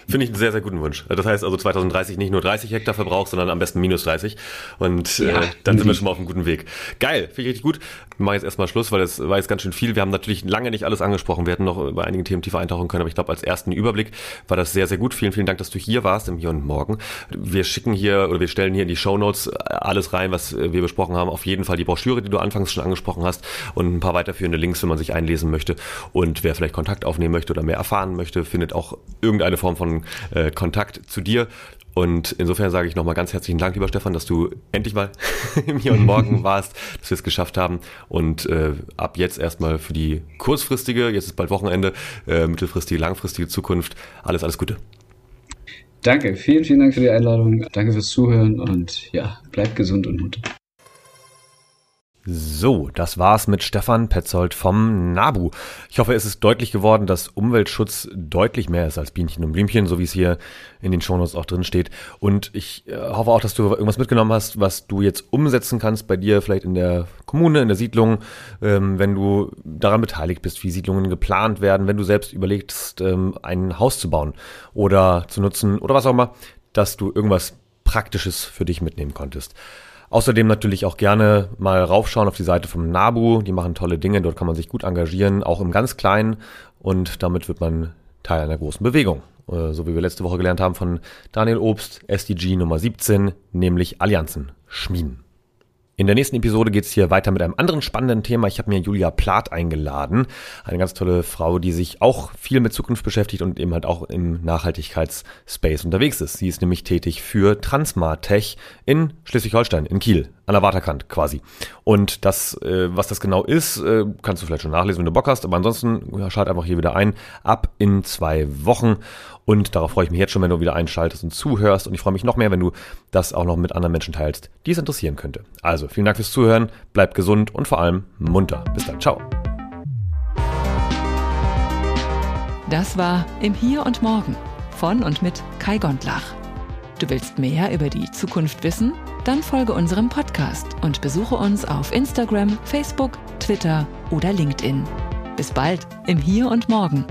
Finde ich einen sehr, sehr guten Wunsch. Das heißt also 2030 nicht nur 30 Hektar Verbrauch, sondern am besten minus 30. Und äh, ja, äh, dann sind wir schon mal auf einem guten Weg. Geil, finde ich richtig gut. Wir machen jetzt erstmal Schluss, weil das war jetzt ganz schön viel. Wir haben natürlich lange nicht alles angesprochen. Wir hätten noch bei einigen Themen tiefer eintauchen können, aber ich glaube, als ersten Überblick war das sehr, sehr gut. Vielen, vielen Dank, dass du hier warst im Hier und Morgen. Wir schicken hier oder wir stellen hier in die Show Notes alles rein, was wir besprochen haben. Auf jeden Fall die Broschüre, die du anfangs schon angesprochen hast und ein paar weiterführende Links, wenn man sich einlesen möchte. Und wer vielleicht Kontakt aufnehmen möchte oder mehr erfahren möchte, findet auch irgendeine Form von äh, Kontakt Kontakt zu dir. Und insofern sage ich nochmal ganz herzlichen Dank, lieber Stefan, dass du endlich mal hier und morgen warst, dass wir es geschafft haben. Und äh, ab jetzt erstmal für die kurzfristige, jetzt ist bald Wochenende, äh, mittelfristige, langfristige Zukunft, alles, alles Gute. Danke, vielen, vielen Dank für die Einladung. Danke fürs Zuhören und ja, bleibt gesund und munter. So, das war's mit Stefan Petzold vom NABU. Ich hoffe, es ist deutlich geworden, dass Umweltschutz deutlich mehr ist als Bienchen und Blümchen, so wie es hier in den Shownotes auch drin steht. Und ich äh, hoffe auch, dass du irgendwas mitgenommen hast, was du jetzt umsetzen kannst bei dir, vielleicht in der Kommune, in der Siedlung, ähm, wenn du daran beteiligt bist, wie Siedlungen geplant werden, wenn du selbst überlegst, ähm, ein Haus zu bauen oder zu nutzen oder was auch immer, dass du irgendwas Praktisches für dich mitnehmen konntest. Außerdem natürlich auch gerne mal raufschauen auf die Seite vom NABU. Die machen tolle Dinge. Dort kann man sich gut engagieren, auch im ganz Kleinen. Und damit wird man Teil einer großen Bewegung. Äh, so wie wir letzte Woche gelernt haben von Daniel Obst, SDG Nummer 17, nämlich Allianzen schmieden. In der nächsten Episode geht es hier weiter mit einem anderen spannenden Thema. Ich habe mir Julia Plath eingeladen, eine ganz tolle Frau, die sich auch viel mit Zukunft beschäftigt und eben halt auch im Nachhaltigkeitsspace unterwegs ist. Sie ist nämlich tätig für Transmartech in Schleswig-Holstein, in Kiel, an der Waterkant quasi. Und das, äh, was das genau ist, äh, kannst du vielleicht schon nachlesen, wenn du Bock hast. Aber ansonsten ja, schalt einfach hier wieder ein. Ab in zwei Wochen. Und darauf freue ich mich jetzt schon, wenn du wieder einschaltest und zuhörst. Und ich freue mich noch mehr, wenn du das auch noch mit anderen Menschen teilst, die es interessieren könnte. Also, vielen Dank fürs Zuhören, bleib gesund und vor allem munter. Bis dann, ciao. Das war Im Hier und Morgen von und mit Kai Gondlach. Du willst mehr über die Zukunft wissen? Dann folge unserem Podcast und besuche uns auf Instagram, Facebook, Twitter oder LinkedIn. Bis bald im Hier und Morgen.